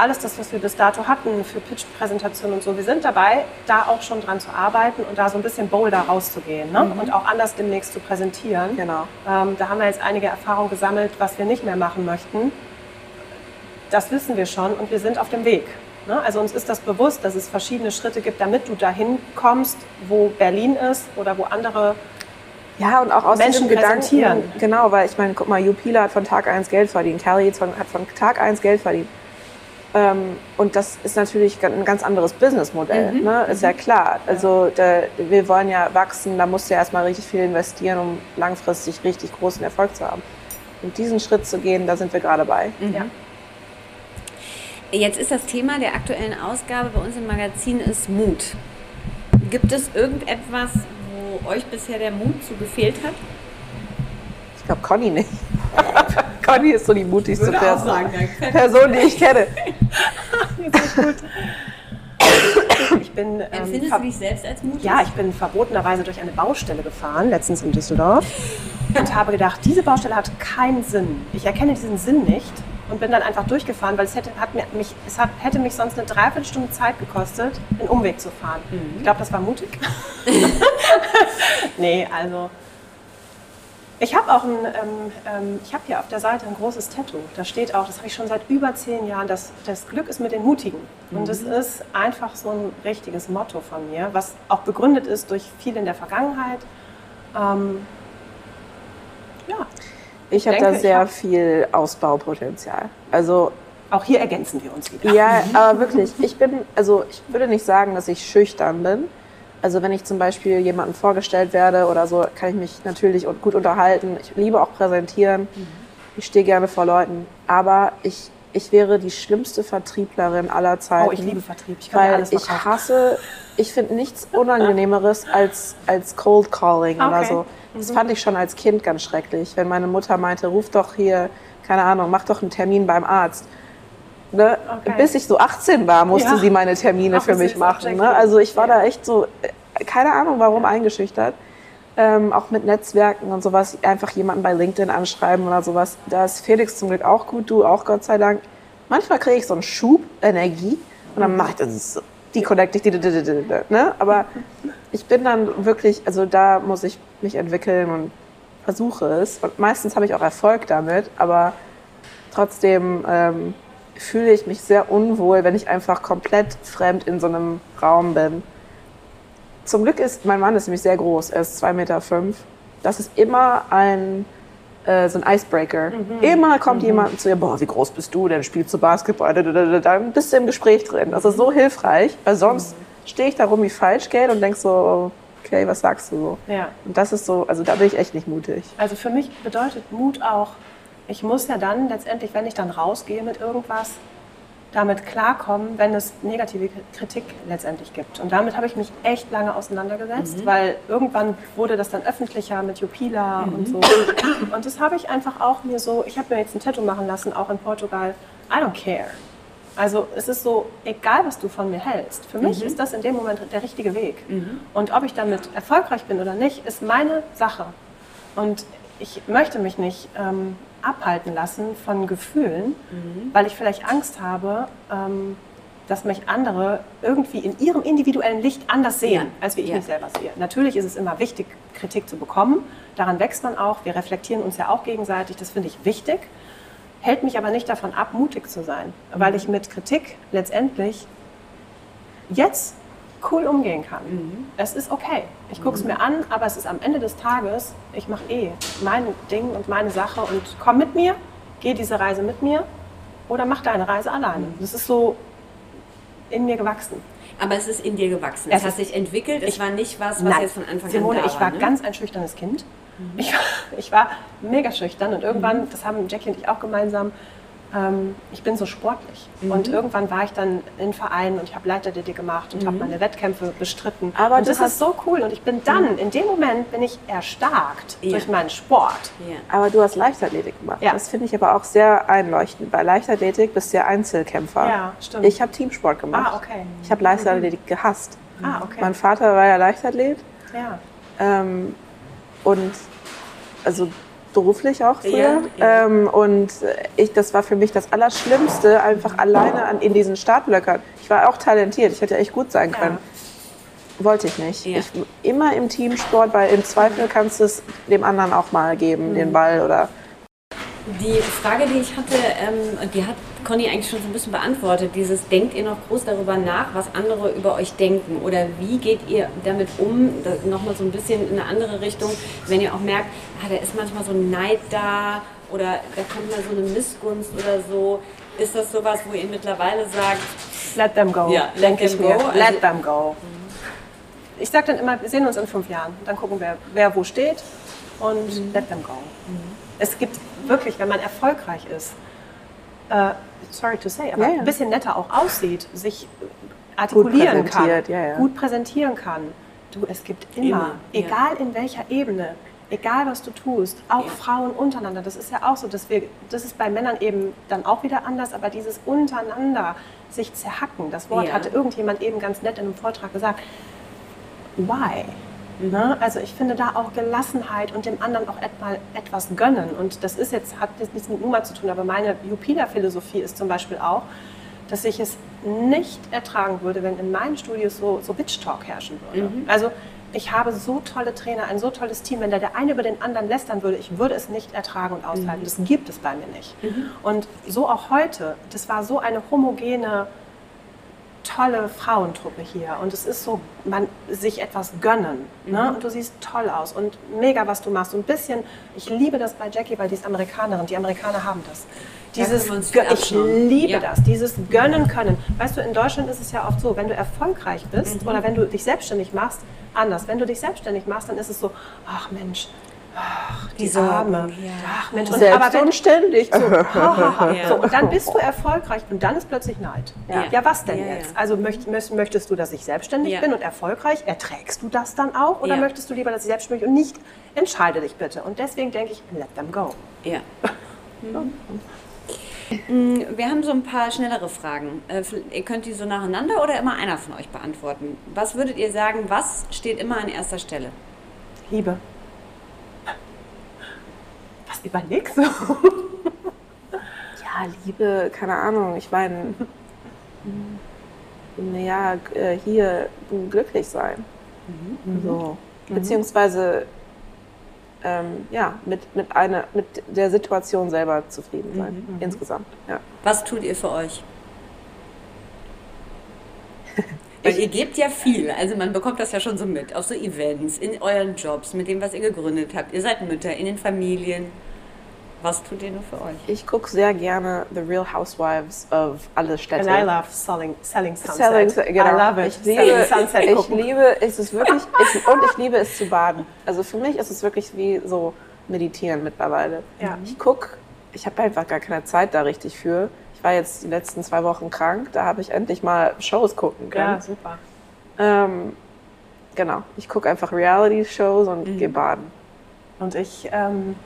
alles das, was wir bis dato hatten für Pitch-Präsentationen und so, wir sind dabei, da auch schon dran zu arbeiten und da so ein bisschen bolder rauszugehen ne? Mhm. und auch anders demnächst zu präsentieren. Genau. Ähm, da haben wir jetzt einige Erfahrungen gesammelt, was wir nicht mehr machen möchten. Das wissen wir schon und wir sind auf dem Weg. Ne? Also uns ist das bewusst, dass es verschiedene Schritte gibt, damit du dahin kommst, wo Berlin ist oder wo andere ja, und auch aus Menschen Gedanken. Genau, weil ich meine, guck mal, Jupila hat von Tag 1 Geld verdient, Kelly hat von Tag 1 Geld verdient. Ähm, und das ist natürlich ein ganz anderes Businessmodell, mhm. ne? ist ja klar. Also da, wir wollen ja wachsen, da musst du ja erstmal richtig viel investieren, um langfristig richtig großen Erfolg zu haben. Und diesen Schritt zu gehen, da sind wir gerade bei. Mhm. Ja. Jetzt ist das Thema der aktuellen Ausgabe bei uns im Magazin ist Mut. Gibt es irgendetwas, wo euch bisher der Mut zu gefehlt hat? Ich glaube, Conny nicht. *laughs* Conny ist so die mutigste Person, sagen, Person, die ich kenne. Ich bin, ähm, Empfindest du dich selbst als mutig? Ja, ich bin verbotenerweise durch eine Baustelle gefahren, letztens in Düsseldorf, und habe gedacht, diese Baustelle hat keinen Sinn. Ich erkenne diesen Sinn nicht und bin dann einfach durchgefahren, weil es hätte, hat mich, es hat, hätte mich sonst eine Dreiviertelstunde Zeit gekostet, einen Umweg zu fahren. Mhm. Ich glaube, das war mutig. *laughs* nee, also ich habe auch ein, ähm, ähm, ich habe hier auf der Seite ein großes Tattoo. Da steht auch, das habe ich schon seit über zehn Jahren, das, das Glück ist mit den Mutigen. Und es mhm. ist einfach so ein richtiges Motto von mir, was auch begründet ist durch viel in der Vergangenheit. Ähm, ja. Ich habe da sehr hab viel Ausbaupotenzial. Also auch hier ergänzen wir uns wieder. Ja, *laughs* aber wirklich, ich bin, also ich würde nicht sagen, dass ich schüchtern bin. Also wenn ich zum Beispiel jemandem vorgestellt werde oder so, kann ich mich natürlich gut unterhalten. Ich liebe auch präsentieren. Mhm. Ich stehe gerne vor Leuten. Aber ich, ich wäre die schlimmste Vertrieblerin aller Zeiten. Oh, ich liebe Vertrieb. Ich kann weil alles ich hasse, ich finde nichts Unangenehmeres als, als Cold Calling okay. oder so. Das fand ich schon als Kind ganz schrecklich, wenn meine Mutter meinte, ruf doch hier, keine Ahnung, mach doch einen Termin beim Arzt. Ne? Okay. Bis ich so 18 war, musste Ja. sie meine Termine Ach, für mich machen. Ne? Also ich war Ja. da echt so, äh, keine Ahnung warum, eingeschüchtert. Ähm, auch mit Netzwerken und sowas, einfach jemanden bei LinkedIn anschreiben oder sowas. Da ist Felix zum Glück auch gut, du auch Gott sei Dank. Manchmal kriege ich so einen Schub Energie und dann mache ich das so, die connecte ich, die, die, die, die, die, ne? Aber *laughs* ich bin dann wirklich, also da muss ich mich entwickeln und versuche es. Und meistens habe ich auch Erfolg damit, aber trotzdem ähm, fühle ich mich sehr unwohl, wenn ich einfach komplett fremd in so einem Raum bin. Zum Glück ist, mein Mann ist nämlich sehr groß, er ist 2,5 Meter. Fünf. Das ist immer ein, äh, so ein Icebreaker. Immer kommt jemand zu ihr, boah, wie groß bist du denn, spielst du Basketball? Da, da, da, da. Dann bist du im Gespräch drin. Das ist so hilfreich, weil sonst stehe ich da rum wie Falschgeld und denk so, okay, was sagst du so? Ja. Und das ist so, also da bin ich echt nicht mutig. Also für mich bedeutet Mut auch, ich muss ja dann letztendlich, wenn ich dann rausgehe mit irgendwas, damit klarkommen, wenn es negative Kritik letztendlich gibt. Und damit habe ich mich echt lange auseinandergesetzt, weil irgendwann wurde das dann öffentlicher mit Jupila und so. Und das habe ich einfach auch mir so, ich habe mir jetzt ein Tattoo machen lassen, auch in Portugal. I don't care. Also es ist so, egal was du von mir hältst, für mich ist das in dem Moment der richtige Weg. Und ob ich damit erfolgreich bin oder nicht, ist meine Sache. Und ich möchte mich nicht ähm, abhalten lassen von Gefühlen, weil ich vielleicht Angst habe, ähm, dass mich andere irgendwie in ihrem individuellen Licht anders sehen, Ja. als wie ich Ja. mich selber sehe. Natürlich ist es immer wichtig, Kritik zu bekommen. Daran wächst man auch. Wir reflektieren uns ja auch gegenseitig. Das finde ich wichtig. Hält mich aber nicht davon ab, mutig zu sein, weil ich mit Kritik letztendlich jetzt cool umgehen kann. Es ist okay. Ich gucke es mir an, aber es ist am Ende des Tages, ich mache eh mein Ding und meine Sache und komm mit mir, geh diese Reise mit mir oder mach deine Reise alleine. Das ist so in mir gewachsen. Aber es ist in dir gewachsen. Es Es, hat sich entwickelt. Es ich- war nicht was, was Nein. jetzt von Anfang Simone, an da ich war ne? ganz ein schüchternes Kind. Ich, war, *laughs* ich war mega schüchtern und irgendwann, das haben Jackie und ich auch gemeinsam, ähm, ich bin so sportlich. Und irgendwann war ich dann in Vereinen und ich habe Leichtathletik gemacht und habe meine Wettkämpfe bestritten. Aber und das ist so cool. Und ich bin dann, in dem Moment bin ich erstarkt Ja. durch meinen Sport. Ja. Aber du hast Leichtathletik gemacht. Ja. Das finde ich aber auch sehr einleuchtend. Bei Leichtathletik bist du ja Einzelkämpfer. Ja, stimmt. Ich habe Teamsport gemacht. Ah, okay. Ich habe Leichtathletik gehasst. Ah, okay. Mein Vater war ja Leichtathlet ja. ähm, und also beruflich auch früher. Ja, ja. Ähm, und ich, das war für mich das Allerschlimmste, einfach alleine an, in diesen Startblöckern. Ich war auch talentiert, ich hätte echt gut sein können. Wollte ich nicht. Ja. Ich, immer im Teamsport, weil im Zweifel kannst du es dem anderen auch mal geben, Mhm. den Ball oder Die Frage, die ich hatte, ähm, die hat Conny eigentlich schon so ein bisschen beantwortet. Dieses, denkt ihr noch groß darüber nach, was andere über euch denken? Oder wie geht ihr damit um? Nochmal so ein bisschen in eine andere Richtung, wenn ihr auch merkt, ah, da ist manchmal so ein Neid da oder da kommt mal so eine Missgunst oder so. Ist das sowas, wo ihr mittlerweile sagt, Let them go, Ja, let them go. Also- Let them go. Ich sage dann immer, wir sehen uns in fünf Jahren. Dann gucken wir, wer wo steht und Mhm. let them go. Es gibt wirklich, wenn man erfolgreich ist, äh, sorry to say, aber Ja, ja. ein bisschen netter auch aussieht, sich artikulieren kann, präsentiert, ja, ja. gut präsentieren kann. Du, es gibt immer, Immer, ja. egal in welcher Ebene, egal was du tust, auch Ja. Frauen untereinander. Das ist ja auch so, dass wir, das ist bei Männern eben dann auch wieder anders, aber dieses untereinander sich zerhacken, das Wort Ja. hatte irgendjemand eben ganz nett in einem Vortrag gesagt. Why? Ne? Also ich finde da auch Gelassenheit und dem anderen auch etwas gönnen. Und das ist jetzt, hat jetzt nichts mit Numa zu tun, aber meine Jupila-Philosophie ist zum Beispiel auch, dass ich es nicht ertragen würde, wenn in meinen Studios so, so Bitch-Talk herrschen würde. Also ich habe so tolle Trainer, ein so tolles Team, wenn da der eine über den anderen lästern würde, ich würde es nicht ertragen und aushalten. Das gibt es bei mir nicht. Und so auch heute, das war so eine homogene, tolle Frauentruppe hier und es ist so, man sich etwas gönnen ne? und du siehst toll aus und mega, was du machst. Und ein bisschen, ich liebe das bei Jackie, weil die ist Amerikanerin, die Amerikaner haben das. Dieses, Gö- ich liebe Ja. das, dieses gönnen können. Weißt du, in Deutschland ist es ja oft so, wenn du erfolgreich bist oder wenn du dich selbstständig machst, anders. Wenn du dich selbstständig machst, dann ist es so, ach Mensch, ach, die Sorgen, Arme. ja. Ach Mensch, und, Selbst aber wenn, und ständig. *laughs* so. Ja. so, und dann bist du erfolgreich und dann ist plötzlich Neid. Ja. Ja, was denn jetzt? Also möcht, möcht- möchtest du, dass ich selbstständig bin und erfolgreich? Erträgst du das dann auch? Oder möchtest du lieber, dass ich selbstständig bin und nicht? Entscheide dich bitte. Und deswegen denke ich, let them go. Ja. *laughs* Mm, Wir haben so ein paar schnellere Fragen. Äh, Ihr könnt die so nacheinander oder immer einer von euch beantworten. Was würdet ihr sagen, was steht immer an erster Stelle? Liebe. Was überlegst du? *laughs* Ja, Liebe, keine Ahnung. Ich meine, naja, äh, hier glücklich sein. So. Beziehungsweise ähm, ja, mit, mit, einer, mit der Situation selber zufrieden sein. Insgesamt. Ja. Was tut ihr für euch? Weil ihr gebt ja viel, also man bekommt das ja schon so mit, auf so Events, in euren Jobs, mit dem, was ihr gegründet habt. Ihr seid Mütter, in den Familien. Was tut ihr nur für euch? Ich gucke sehr gerne The Real Housewives of alle Städte. And I love selling, selling sunset. Selling, genau. I love it. Ich liebe, selling sunset ich gucken. liebe, es ist wirklich, *laughs* ich, und ich liebe es zu baden. Also für mich ist es wirklich wie so meditieren mittlerweile. Ja. Ich gucke, ich habe einfach gar keine Zeit da richtig für. Ich war jetzt die letzten zwei Wochen krank, da habe ich endlich mal Shows gucken können. Ja, super. Ähm, genau, ich gucke einfach Reality-Shows und gehe baden. Und ich, ähm,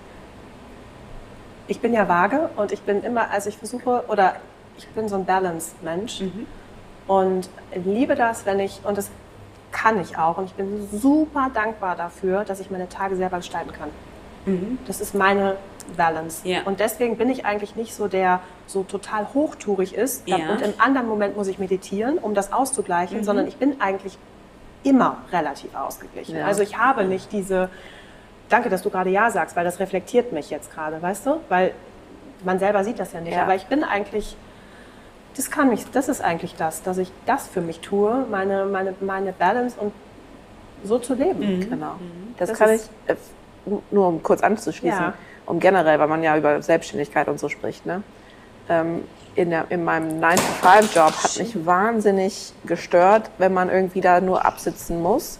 ich bin ja vage und ich bin immer, also ich versuche, oder ich bin so ein Balance-Mensch und liebe das, wenn ich, und das kann ich auch, und ich bin super dankbar dafür, dass ich meine Tage selber gestalten kann. Das ist meine Balance. Ja. Und deswegen bin ich eigentlich nicht so, der so total hochtourig ist. Ja. Und im anderen Moment muss ich meditieren, um das auszugleichen, sondern ich bin eigentlich immer relativ ausgeglichen. Ja. Also ich habe nicht diese, danke, dass du gerade Ja sagst, weil das reflektiert mich jetzt gerade, weißt du? Weil man selber sieht das ja nicht. Ja. Aber ich bin eigentlich, das kann mich, das ist eigentlich das, dass ich das für mich tue, meine, meine, meine Balance und so zu leben. Genau. Das, Das kann ich, äh, nur um kurz anzuschließen, Ja. Um generell, weil man ja über Selbstständigkeit und so spricht. Ne? Ähm, in, der, in meinem 9-to-5-Job hat mich wahnsinnig gestört, wenn man irgendwie da nur absitzen muss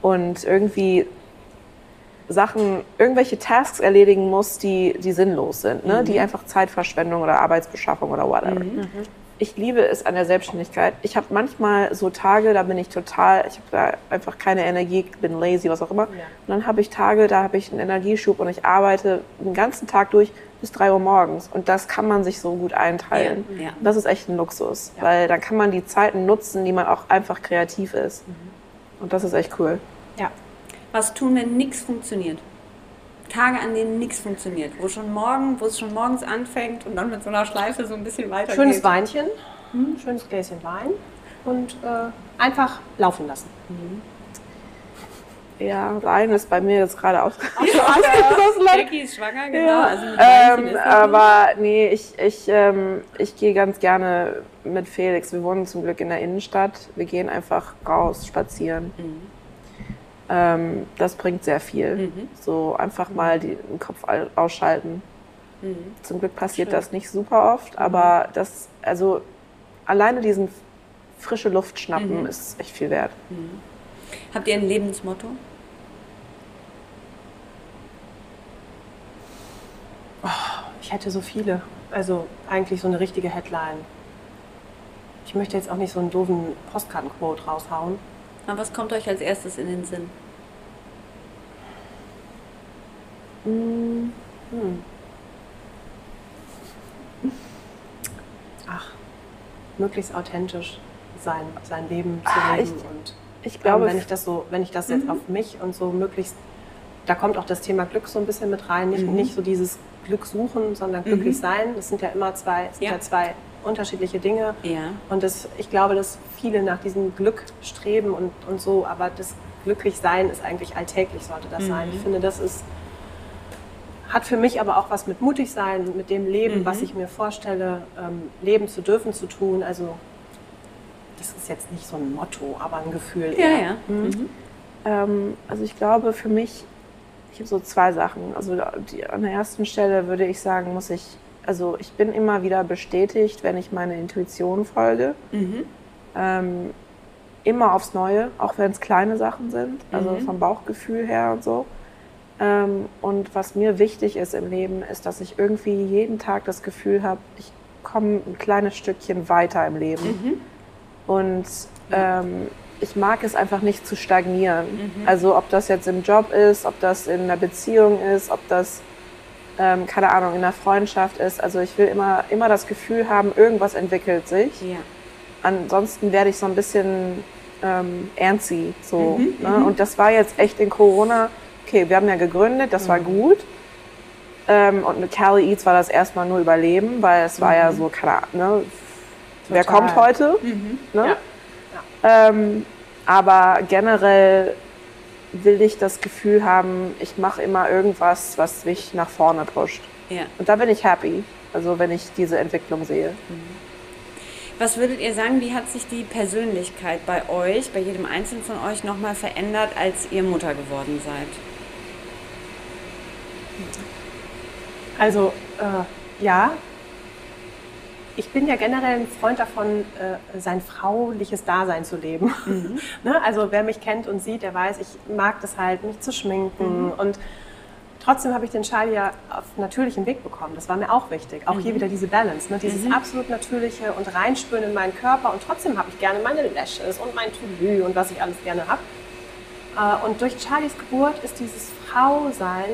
und irgendwie Sachen, irgendwelche Tasks erledigen muss, die, die sinnlos sind, ne? die einfach Zeitverschwendung oder Arbeitsbeschaffung oder whatever. Ich liebe es an der Selbstständigkeit. Ich habe manchmal so Tage, da bin ich total, ich habe da einfach keine Energie, bin lazy, was auch immer. Und dann habe ich Tage, da habe ich einen Energieschub und ich arbeite den ganzen Tag durch bis 3 Uhr morgens. Und das kann man sich so gut einteilen. Ja, ja. Das ist echt ein Luxus, weil dann kann man die Zeiten nutzen, die man auch einfach kreativ ist. Und das ist echt cool. Ja. Was tun, wenn nichts funktioniert? Tage, an denen nichts funktioniert, wo schon morgen, wo es schon morgens anfängt und dann mit so einer Schleife so ein bisschen weitergeht. Schönes Weinchen, schönes Gläschen Wein und äh, einfach laufen lassen. Ja, Wein ist bei mir jetzt gerade aus. *laughs* *laughs* Jackie ist schwanger, genau. Also mit Weinchen Ähm, aber nee, ich, ich, ähm, ich gehe ganz gerne mit Felix. Wir wohnen zum Glück in der Innenstadt. Wir gehen einfach raus, spazieren. Ähm, das bringt sehr viel. So einfach mal die, den Kopf au- ausschalten. Zum Glück passiert das nicht super oft, aber das, also alleine diesen frische Luft schnappen ist echt viel wert. Habt ihr ein Lebensmotto? Ich hätte so viele. Also eigentlich so eine richtige Headline. Ich möchte jetzt auch nicht so einen doofen Postkartenquote raushauen. Na, was kommt euch als erstes in den Sinn? Ach, möglichst authentisch sein, sein Leben zu Ah, leben. ich- und Ich glaube, ähm, wenn ich das so, wenn ich das jetzt auf mich und so möglichst, da kommt auch das Thema Glück so ein bisschen mit rein. Nicht, nicht so dieses Glück suchen, sondern glücklich sein. Das sind ja immer zwei, es sind Ja. ja. zwei unterschiedliche Dinge. Ja. Und das, ich glaube, dass viele nach diesem Glück streben und, und so, aber das Glücklichsein ist eigentlich alltäglich, sollte das sein. Ich finde, das ist, hat für mich aber auch was mit mutig sein, mit dem Leben, was ich mir vorstelle, ähm, leben zu dürfen, zu tun. Also, das ist jetzt nicht so ein Motto, aber ein Gefühl. Ja, eher. ja. Ähm, also ich glaube für mich, ich habe so zwei Sachen. Also die, an der ersten Stelle würde ich sagen, muss ich, also ich bin immer wieder bestätigt, wenn ich meine Intuition folge. Ähm, immer aufs Neue, auch wenn es kleine Sachen sind, also vom Bauchgefühl her und so. Ähm, und was mir wichtig ist im Leben, ist, dass ich irgendwie jeden Tag das Gefühl habe, ich komme ein kleines Stückchen weiter im Leben. Mhm. Und ähm, ich mag es einfach nicht zu stagnieren. Also ob das jetzt im Job ist, ob das in einer Beziehung ist, ob das, ähm, keine Ahnung, in einer Freundschaft ist. Also ich will immer, immer das Gefühl haben, irgendwas entwickelt sich. Ja. Ansonsten werde ich so ein bisschen ähm, antsy. So, ne? Und das war jetzt echt in Corona. Okay, wir haben ja gegründet, das war gut. Ähm, und mit Cali Eats war das erstmal nur Überleben, weil es war ja so, keine Ahnung, ne? wer kommt heute? Ne? Ja. Ähm, aber generell will ich das Gefühl haben, ich mache immer irgendwas, was mich nach vorne pusht. ja. Und da bin ich happy, also wenn ich diese Entwicklung sehe. Was würdet ihr sagen, wie hat sich die Persönlichkeit bei euch, bei jedem Einzelnen von euch nochmal verändert, als ihr Mutter geworden seid? Also äh, ja, ich bin ja generell ein Freund davon, äh, sein frauliches Dasein zu leben. *laughs* ne? Also wer mich kennt und sieht, der weiß, ich mag das halt, mich zu schminken. Und trotzdem habe ich den Charlie ja auf natürlichem Weg bekommen. Das war mir auch wichtig. Auch hier wieder diese Balance, ne? dieses absolut natürliche und reinspüren in meinen Körper. Und trotzdem habe ich gerne meine Lashes und mein Tülü und was ich alles gerne habe. Äh, Und durch Charlies Geburt ist dieses Frausein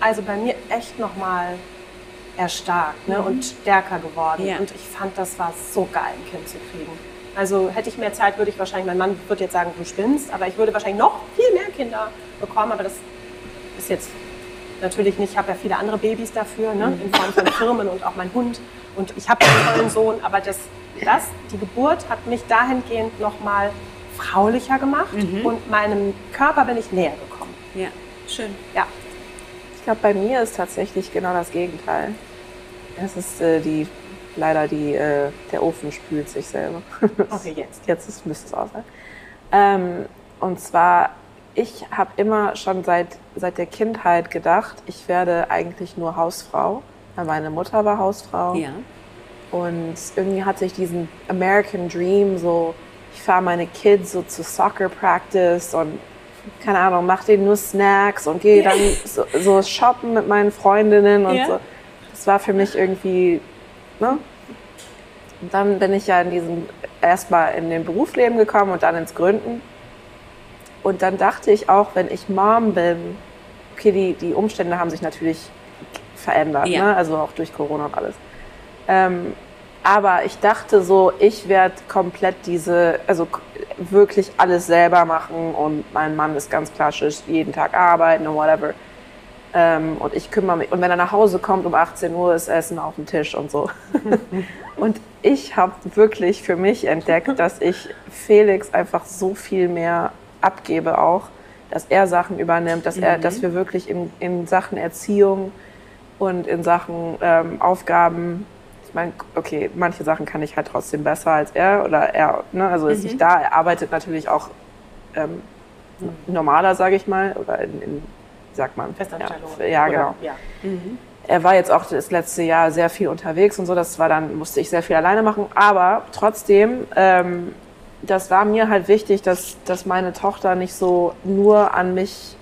also bei mir echt nochmal erstarkt ne? und stärker geworden. Ja. Und ich fand, das war so geil, ein Kind zu kriegen. Also hätte ich mehr Zeit, würde ich wahrscheinlich, mein Mann würde jetzt sagen, du spinnst, aber ich würde wahrscheinlich noch viel mehr Kinder bekommen, aber das ist jetzt natürlich nicht, ich habe ja viele andere Babys dafür, ne? in Form von Firmen und auch mein Hund. Und ich habe einen tollen Sohn, aber das, das, die Geburt hat mich dahingehend nochmal fraulicher gemacht und meinem Körper bin ich näher gekommen. Ja, schön. Ja. Ich glaube, bei mir ist tatsächlich genau das Gegenteil. Es ist äh, die, leider die, äh, der Ofen spült sich selber. *laughs* Okay, jetzt. Jetzt ist, müsste es aus sein. Ähm, und zwar, ich habe immer schon seit, seit der Kindheit gedacht, ich werde eigentlich nur Hausfrau. Meine Mutter war Hausfrau. Ja. Und irgendwie hatte ich diesen American Dream, so ich fahre meine Kids so zu Soccer Practice und keine Ahnung, mache denen nur Snacks und gehe dann so, so shoppen mit meinen Freundinnen und Ja. so. Das war für mich irgendwie, ne? Und dann bin ich ja in diesem, erstmal in den Berufsleben gekommen und dann ins Gründen. Und dann dachte ich auch, wenn ich Mom bin, okay, die, die Umstände haben sich natürlich verändert, Ja. ne? also auch durch Corona und alles. Ähm, aber ich dachte so, ich werde komplett diese, also wirklich alles selber machen und mein Mann ist ganz klassisch jeden Tag arbeiten und whatever. Ähm, und ich kümmere mich. Und wenn er nach Hause kommt um 18 Uhr, ist Essen auf dem Tisch und so. *laughs* und ich habe wirklich für mich entdeckt, dass ich Felix einfach so viel mehr abgebe auch, dass er Sachen übernimmt, dass, er, dass wir wirklich in, in Sachen Erziehung und in Sachen ähm, Aufgaben, ich meine, okay, manche Sachen kann ich halt trotzdem besser als er oder er, ne, also ist nicht da, er arbeitet natürlich auch ähm, normaler, sage ich mal, oder in, in wie sagt man? Festanstellung. Ja, ja Oder- genau. Ja. Er war jetzt auch das letzte Jahr sehr viel unterwegs und so, das war dann, musste ich sehr viel alleine machen, aber trotzdem, ähm, das war mir halt wichtig, dass, dass meine Tochter nicht so nur an mich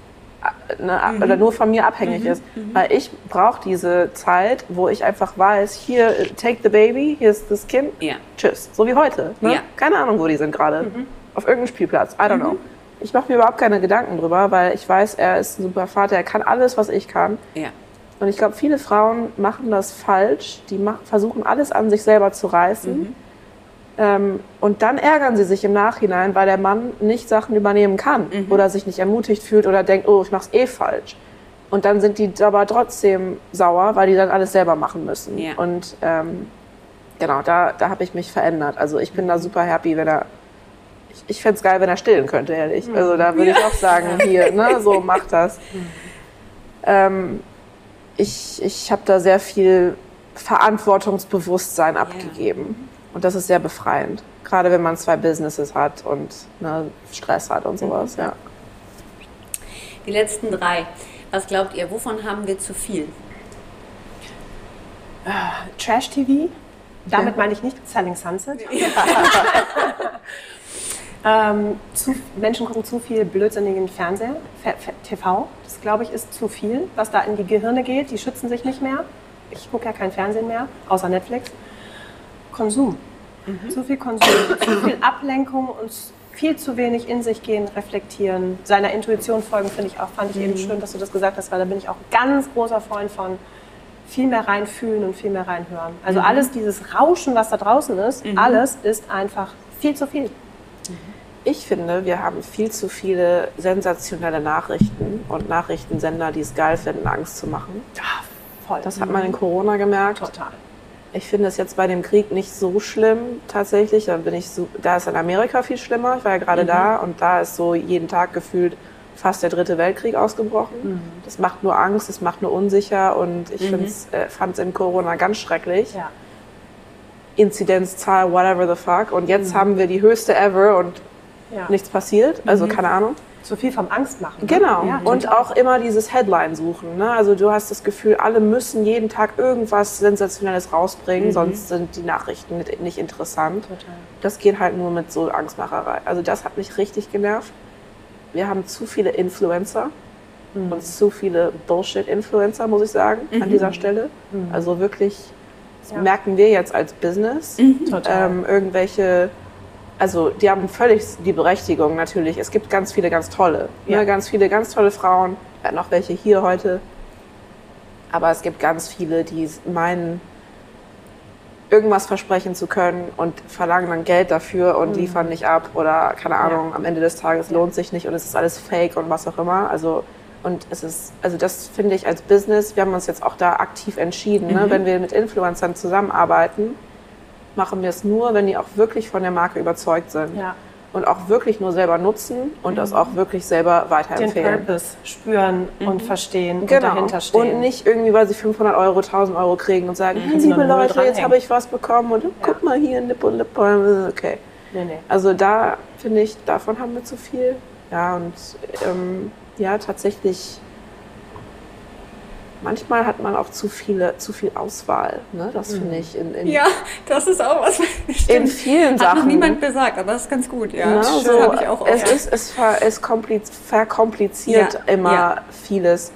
ne, oder nur von mir abhängig ist. Weil ich brauche diese Zeit, wo ich einfach weiß, hier, äh, take the baby, hier ist das Kind, Ja. tschüss. So wie heute. Ne? Ja. Keine Ahnung, wo die sind gerade. Auf irgendeinem Spielplatz. I don't know. Ich mache mir überhaupt keine Gedanken drüber, weil ich weiß, er ist ein super Vater, er kann alles, was ich kann. Ja. Und ich glaube, viele Frauen machen das falsch. Die versuchen alles an sich selber zu reißen. Ähm, und dann ärgern sie sich im Nachhinein, weil der Mann nicht Sachen übernehmen kann oder sich nicht ermutigt fühlt oder denkt, oh, ich mach's eh falsch. Und dann sind die aber trotzdem sauer, weil die dann alles selber machen müssen. Ja. Und ähm, genau, da, da habe ich mich verändert. Also ich bin da super happy, wenn er. Ich, ich fände es geil, wenn er stillen könnte, ehrlich. Also da würde ich auch sagen, hier, ne, *laughs* so mach das. Ähm, ich ich habe da sehr viel Verantwortungsbewusstsein abgegeben. Und das ist sehr befreiend. Gerade wenn man zwei Businesses hat und ne, Stress hat und sowas, ja. Die letzten drei. Was glaubt ihr, wovon haben wir zu viel? Trash-TV. Damit meine ich nicht Selling Sunset. *laughs* Ähm, zu, Menschen gucken zu viel blödsinnigen Fernseher, Fer Fer TV. Das, glaube ich, ist zu viel, was da in die Gehirne geht. Die schützen sich nicht mehr. Ich gucke ja kein Fernsehen mehr, außer Netflix. Konsum. Zu viel Konsum, zu viel Ablenkung und viel zu wenig in sich gehen, reflektieren, seiner Intuition folgen, finde ich auch, fand ich eben schön, dass du das gesagt hast, weil da bin ich auch ein ganz großer Freund von viel mehr reinfühlen und viel mehr reinhören. Also alles dieses Rauschen, was da draußen ist, alles ist einfach viel zu viel. Ich finde, wir haben viel zu viele sensationelle Nachrichten und Nachrichtensender, die es geil finden, Angst zu machen. Ja, voll. Das hat man in Corona gemerkt. total. Ich finde es jetzt bei dem Krieg nicht so schlimm tatsächlich. Da bin ich so, da ist in Amerika viel schlimmer. Ich war ja gerade da und da ist so jeden Tag gefühlt fast der dritte Weltkrieg ausgebrochen. Das macht nur Angst, das macht nur unsicher und ich find's, äh, fand es in Corona ganz schrecklich. Ja. Inzidenzzahl, whatever the fuck. Und jetzt haben wir die höchste ever und Ja. nichts passiert. Also keine Ahnung. Zu viel vom Angst machen. Genau. Ja, und total. auch immer dieses Headline suchen. Ne? Also du hast das Gefühl, alle müssen jeden Tag irgendwas Sensationelles rausbringen, sonst sind die Nachrichten nicht, nicht interessant. Total. Das geht halt nur mit so Angstmacherei. Also das hat mich richtig genervt. Wir haben zu viele Influencer und zu viele Bullshit-Influencer, muss ich sagen, an dieser Stelle. Also wirklich, das Ja. merken wir jetzt als Business. Total. Ähm, irgendwelche, also die haben völlig die Berechtigung natürlich. Es gibt ganz viele ganz tolle, Ja. ne, ganz viele ganz tolle Frauen. Hatten noch welche hier heute. Aber es gibt ganz viele, die meinen, irgendwas versprechen zu können und verlangen dann Geld dafür und liefern nicht ab oder keine Ahnung, am Ende des Tages lohnt sich nicht und es ist alles fake und was auch immer. Also und es ist, also das finde ich als Business, wir haben uns jetzt auch da aktiv entschieden, ne? wenn wir mit Influencern zusammenarbeiten, machen wir es nur, wenn die auch wirklich von der Marke überzeugt sind Ja. und auch wirklich nur selber nutzen und das auch wirklich selber Den weiterempfehlen. Purpose spüren und verstehen und Genau. dahinter stehen. Und nicht irgendwie, weil sie 500 Euro, 1000 Euro kriegen und sagen, noch liebe Leute, jetzt habe ich was bekommen und guck mal hier, Nipp und Lippe. Okay. Nee, nee. Also da finde ich, davon haben wir zu viel. Ja, und ähm, ja, tatsächlich, manchmal hat man auch zu viele, zu viel Auswahl. Ne? Das finde ich in, in, Ja, das ist auch was. *laughs* in vielen Hat Sachen. noch niemand gesagt, aber das ist ganz gut, ja. Ne? So, habe ich auch es oft. ist, es, ver, es kompliz, verkompliziert Ja, immer ja. vieles.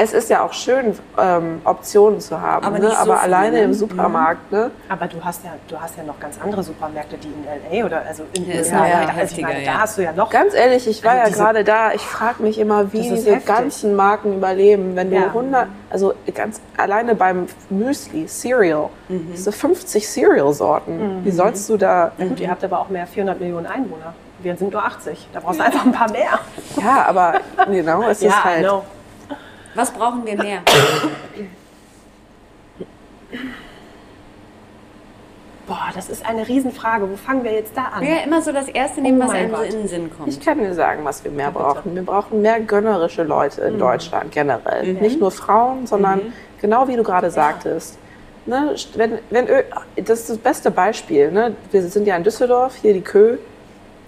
Es ist ja auch schön, ähm, Optionen zu haben, Aber ne? nicht so aber viele, alleine ne? im Supermarkt, ne? Aber du hast ja, du hast ja noch ganz andere Supermärkte, die in LA oder also in Ja, USA, noch also heftiger, meine, ja. da hast du ja noch Ganz ehrlich, ich war Also ja diese- gerade da. Ich frage mich immer, wie diese heftig. ganzen Marken überleben. Wenn du Ja. 100, also ganz alleine beim Müsli, Cereal, Mhm. diese 50 Cereal-Sorten. Wie sollst du da? Na gut, ihr habt aber auch mehr 400 Millionen Einwohner. Wir sind nur 80. Da brauchst du einfach ein paar mehr. Ja, aber genau, es *laughs* ist halt. know. Was brauchen wir mehr? Boah, das ist eine Riesenfrage. Wo fangen wir jetzt da an? Ja, immer so das Erste nehmen, Oh was einem so Gott. in den Sinn kommt. Ich kann dir sagen, was wir mehr brauchen. Wir brauchen mehr gönnerische Leute in Deutschland generell. Nicht nur Frauen, sondern genau wie du gerade sagtest. Ne, wenn, wenn, das ist das beste Beispiel. Ne? Wir sind ja in Düsseldorf, hier die Kö.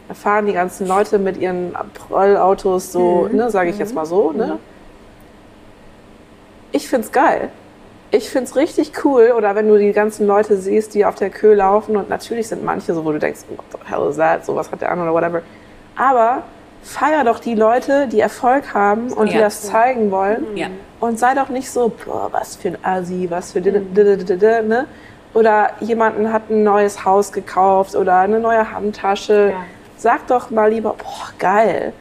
Da fahren die ganzen Leute mit ihren Rollautos so, ne, sage ich jetzt mal so. Ne? Ich find's geil. Ich find's richtig cool. Oder wenn du die ganzen Leute siehst, die auf der Kö laufen und natürlich sind manche so, wo du denkst, what the hell is that? So was hat der an oder whatever. Aber feier doch die Leute, die Erfolg haben und die Ja. das zeigen wollen. Ja. Und sei doch nicht so, boah, was für ein Asi, was für did- ne? Oder jemanden hat ein neues Haus gekauft oder eine neue Handtasche. Ja. Sag doch mal lieber, boah, geil.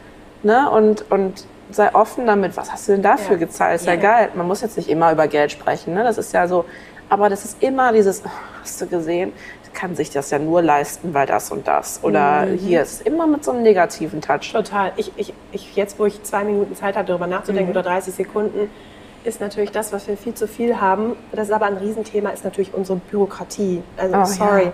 Ne? Und, und sei offen damit, was hast du denn dafür Ja. gezahlt? Ist ja. Ja. geil. Man muss jetzt nicht immer über Geld sprechen. Ne? Das ist ja so. Aber das ist immer dieses, oh, hast du gesehen, kann sich das ja nur leisten, weil das und das. Oder Mhm. hier ist immer mit so einem negativen Touch. Total. Ich, ich, ich, jetzt, wo ich zwei Minuten Zeit habe, darüber nachzudenken oder 30 Sekunden, ist natürlich das, was wir viel zu viel haben. Das ist aber ein Riesenthema, ist natürlich unsere Bürokratie. Also, Oh, sorry.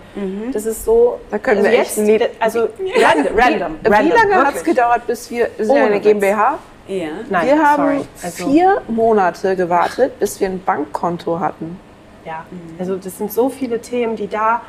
Das ist so. Da können also wir echt jetzt, nie- Also, random. random, Wie random lange hat es gedauert, bis wir, wir sind ja Ohne eine. GmbH, Ja. Nein, wir haben. Also, vier Monate gewartet, bis wir ein Bankkonto hatten. Ja, also das sind so viele Themen, die da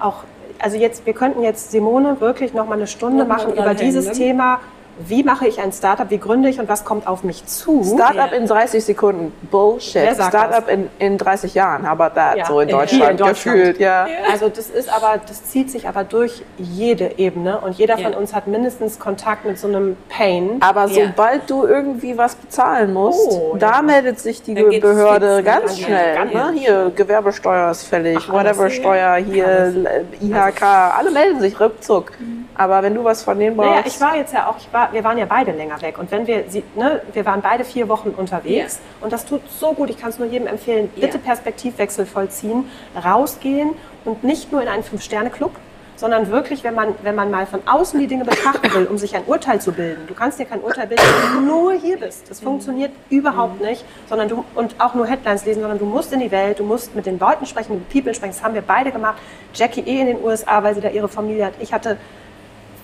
auch, also jetzt, wir könnten jetzt Simone wirklich noch mal eine Stunde machen über dieses? Thema wie mache ich ein Startup, wie gründe ich und was kommt auf mich zu. Startup in 30 Sekunden, Bullshit. Startup in, in 30 Jahren, how about that? Ja, so in Deutschland, in Deutschland. gefühlt, ja. Also das ist aber, das zieht sich aber durch jede Ebene und jeder von Ja. uns hat mindestens Kontakt mit so einem Pain. Aber sobald du irgendwie was bezahlen musst, Oh, da ja. meldet sich die Dann Behörde ganz schnell. ganz Ne? Hier, Gewerbesteuer ist fällig, Ach, whatever Steuer, hier, IHK, alle melden sich ruckzuck. Aber wenn du was von denen Naja, brauchst, ich war jetzt ja auch, ich war, wir waren ja beide länger weg. Und wenn wir, sie, ne, wir waren beide vier Wochen unterwegs. Und das tut so gut, ich kann es nur jedem empfehlen, bitte Ja. Perspektivwechsel vollziehen, rausgehen und nicht nur in einen Fünf-Sterne-Club, sondern wirklich, wenn man, wenn man mal von außen die Dinge betrachten will, um sich ein Urteil zu bilden. Du kannst dir kein Urteil bilden, wenn du nur hier bist. Das funktioniert überhaupt nicht, sondern du, und auch nur Headlines lesen, sondern du musst in die Welt, du musst mit den Leuten sprechen, mit People sprechen. Das haben wir beide gemacht. Jackie eh in den USA, weil sie da ihre Familie hat. Ich hatte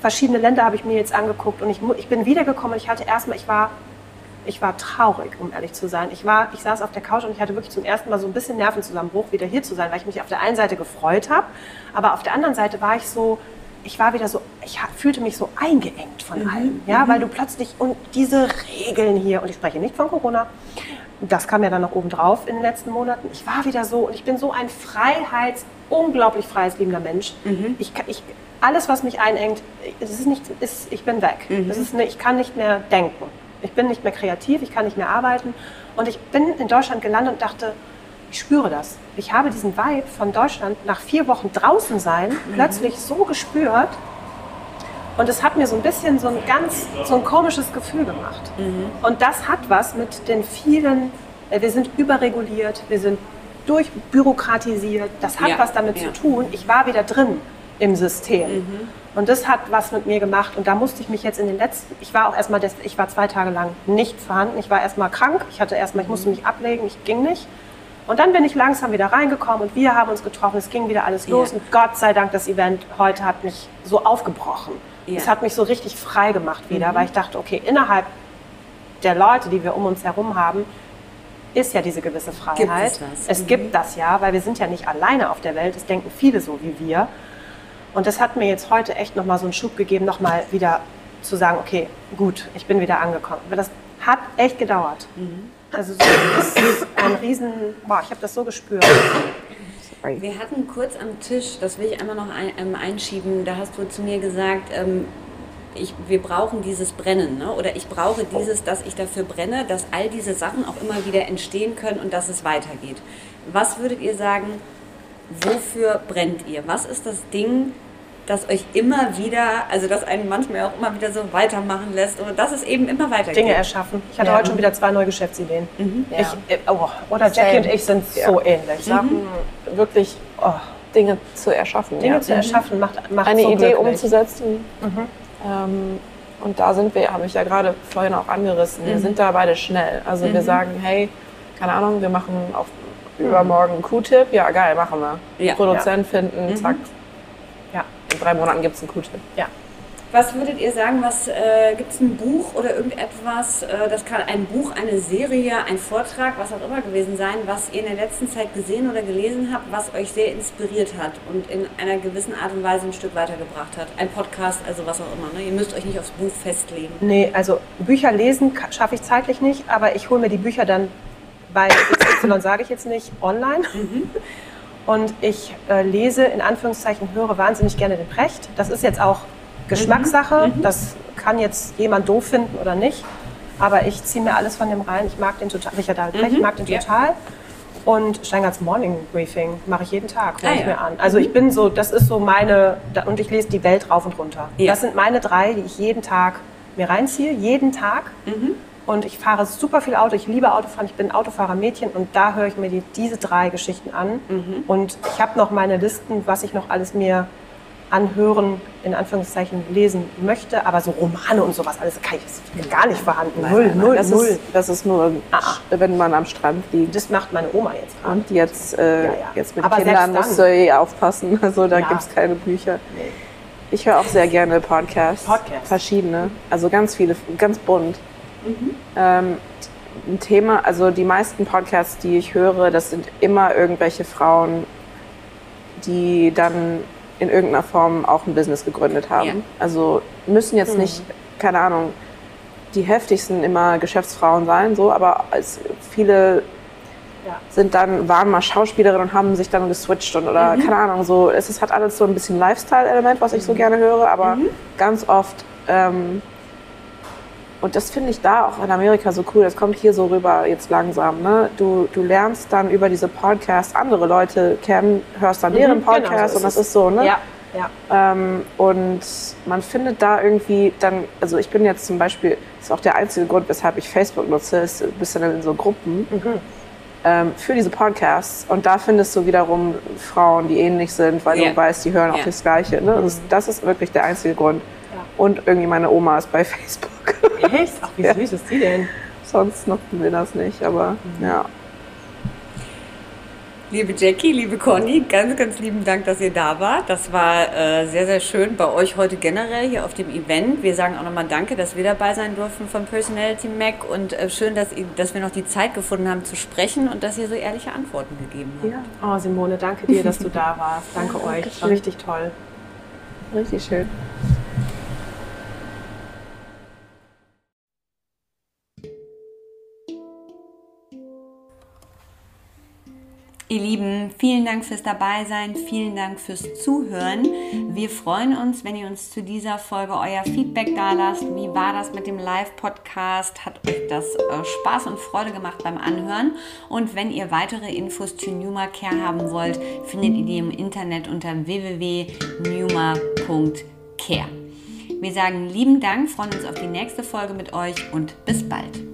verschiedene Länder habe ich mir jetzt angeguckt und ich, ich bin wiedergekommen und ich hatte erstmal, ich war, ich war traurig, um ehrlich zu sein. Ich, war, ich saß auf der Couch und ich hatte wirklich zum ersten Mal so ein bisschen Nervenzusammenbruch, wieder hier zu sein, weil ich mich auf der einen Seite gefreut habe, aber auf der anderen Seite war ich so, ich war wieder so, ich fühlte mich so eingeengt von allem, ja, weil du plötzlich, und diese Regeln hier, und ich spreche nicht von Corona, das kam ja dann noch oben drauf in den letzten Monaten. Ich war wieder so und ich bin so ein Freiheits-, unglaublich freiheitsliebender Mensch. Ich, kann- ich, alles, was mich einengt, es ist nicht, ist, ich bin weg. Es ist, ich kann nicht mehr denken. Ich bin nicht mehr kreativ, ich kann nicht mehr arbeiten. Und ich bin in Deutschland gelandet und dachte, ich spüre das. Ich habe diesen Vibe von Deutschland nach vier Wochen draußen sein plötzlich so gespürt. Und es hat mir so ein bisschen so ein ganz, so ein komisches Gefühl gemacht. Und das hat was mit den vielen, äh, wir sind überreguliert, wir sind durchbürokratisiert. Das hat Ja, was damit ja. zu tun. Ich war wieder drin im System. Und das hat was mit mir gemacht. Und da musste ich mich jetzt in den letzten, ich war auch erstmal, ich war zwei Tage lang nicht vorhanden. Ich war erstmal krank. Ich hatte erstmal, ich musste mich ablegen, ich ging nicht. Und dann bin ich langsam wieder reingekommen und wir haben uns getroffen. Es ging wieder alles los. Ja. Und Gott sei Dank, das Event heute hat mich so aufgebrochen. Ja. Es hat mich so richtig frei gemacht wieder, weil ich dachte, okay, innerhalb der Leute, die wir um uns herum haben, ist ja diese gewisse Freiheit. es das? Es gibt das ja, weil wir sind ja nicht alleine auf der Welt. Es denken viele so wie wir. Und das hat mir jetzt heute echt nochmal so einen Schub gegeben, nochmal wieder zu sagen, okay, gut, ich bin wieder angekommen. Aber das hat echt gedauert. Also so, das ist ein riesen, boah, ich habe das so gespürt. Wir hatten kurz am Tisch, das will ich einmal noch ein, ähm, einschieben, da hast du zu mir gesagt, ähm, ich, wir brauchen dieses Brennen, ne? oder ich brauche dieses, dass ich dafür brenne, dass all diese Sachen auch immer wieder entstehen können und dass es weitergeht. Was würdet ihr sagen, wofür brennt ihr? Was ist das Ding, das euch immer wieder, also das einen manchmal auch immer wieder so weitermachen lässt oder dass es eben immer weitergeht? Dinge erschaffen. Ich hatte Ja. heute schon wieder zwei neue Geschäftsideen. Ja. Ich, äh, oh, oder Jackie Same. und ich sind so ähnlich. Sachen wirklich oh, Dinge zu erschaffen. Dinge ja. zu erschaffen macht, macht eine so Idee glücklich. umzusetzen. Ähm, und da sind wir, habe ich ja gerade vorhin auch angerissen, wir sind da beide schnell. Also wir sagen, hey, keine Ahnung, wir machen auf übermorgen Q-Tip. Ja, geil, machen wir. Ja. Produzent finden, zack. Ja. In drei Monaten gibt es einen Q-Tip. ja. Was würdet ihr sagen, was äh, gibt es ein Buch oder irgendetwas, äh, das kann ein Buch, eine Serie, ein Vortrag, was auch immer gewesen sein, was ihr in der letzten Zeit gesehen oder gelesen habt, was euch sehr inspiriert hat und in einer gewissen Art und Weise ein Stück weitergebracht hat? Ein Podcast, also was auch immer. Ne? Ihr müsst euch nicht aufs Buch festlegen. Nee, also Bücher lesen schaffe ich zeitlich nicht, aber ich hole mir die Bücher dann bei XY, sage ich jetzt nicht, online. Und ich äh, lese, in Anführungszeichen, höre wahnsinnig gerne den Precht. Das ist jetzt auch Geschmackssache. Das kann jetzt jemand doof finden oder nicht. Aber ich ziehe mir alles von dem rein. Ich mag den total. Richard David Precht, ich mag den Ja. total. Und Steingarts Morning Briefing mache ich jeden Tag, höre Ah, ich ja. mir an. Also ich bin so, das ist so meine, und ich lese die Welt rauf und runter. Ja. Das sind meine drei, die ich jeden Tag mir reinziehe, jeden Tag. Und ich fahre super viel Auto. Ich liebe Autofahren. Ich bin Autofahrermädchen und da höre ich mir die, diese drei Geschichten an. Und ich habe noch meine Listen, was ich noch alles mir anhören, in Anführungszeichen lesen möchte. Aber so Romane und sowas, alles kann ich, gar nicht vorhanden. null, null, das, null. Ist, das ist nur, Ah. wenn man am Strand liegt. das macht meine Oma jetzt gerade. Und jetzt, äh, Ja, ja. jetzt mit Aber Kindern musst du eh aufpassen. *laughs* Also da Ja. gibt es keine Bücher. Ich höre auch sehr gerne Podcasts. Podcasts. Verschiedene. Also ganz viele, ganz bunt. Ähm, ein Thema, also die meisten Podcasts, die ich höre, das sind immer irgendwelche Frauen, die dann in irgendeiner Form auch ein Business gegründet haben. Ja. Also müssen jetzt nicht keine Ahnung, die heftigsten immer Geschäftsfrauen sein, so, aber als viele ja. sind dann, waren mal Schauspielerinnen und haben sich dann geswitcht und oder mhm. keine Ahnung, so, es ist, hat alles so ein bisschen Lifestyle-Element, was ich so mhm. gerne höre, aber mhm. ganz oft, ähm, und das finde ich da auch in Amerika so cool, das kommt hier so rüber jetzt langsam, ne? Du, du lernst dann über diese Podcasts andere Leute kennen, hörst dann deren Podcasts genau, so und das ist so, ne? Ja. Ja. Ähm, und man findet da irgendwie dann, also ich bin jetzt zum Beispiel, das ist auch der einzige Grund, weshalb ich Facebook nutze, ist ein bisschen in so Gruppen mhm. ähm, für diese Podcasts. Und da findest du wiederum Frauen, die ähnlich sind, weil ja. du weißt, die hören auch das Gleiche. Ne? Also das ist wirklich der einzige Grund. Und irgendwie meine Oma ist bei *laughs* Facebook. Echt? Ach, wie süß ist die denn? Sonst nutzen wir das nicht, aber mhm. ja. Liebe Jackie, liebe Conny, ganz, ganz lieben Dank, dass ihr da wart. Das war äh, sehr, sehr schön bei euch heute generell hier auf dem Event. Wir sagen auch nochmal Danke, dass wir dabei sein durften von Personality Mac und äh, schön, dass, ihr, dass wir noch die Zeit gefunden haben zu sprechen und dass ihr so ehrliche Antworten gegeben habt. Ja. Oh, Simone, danke dir, dass du da warst. Danke ja, euch. War richtig toll. Richtig schön. Ihr Lieben, vielen Dank fürs Dabeisein, vielen Dank fürs Zuhören. Wir freuen uns, wenn ihr uns zu dieser Folge euer Feedback da lasst. Wie war das mit dem Live-Podcast? Hat euch das äh, Spaß und Freude gemacht beim Anhören? Und wenn ihr weitere Infos zu Numa Care haben wollt, findet ihr die im Internet unter www.numa.care. Wir sagen lieben Dank, freuen uns auf die nächste Folge mit euch und bis bald.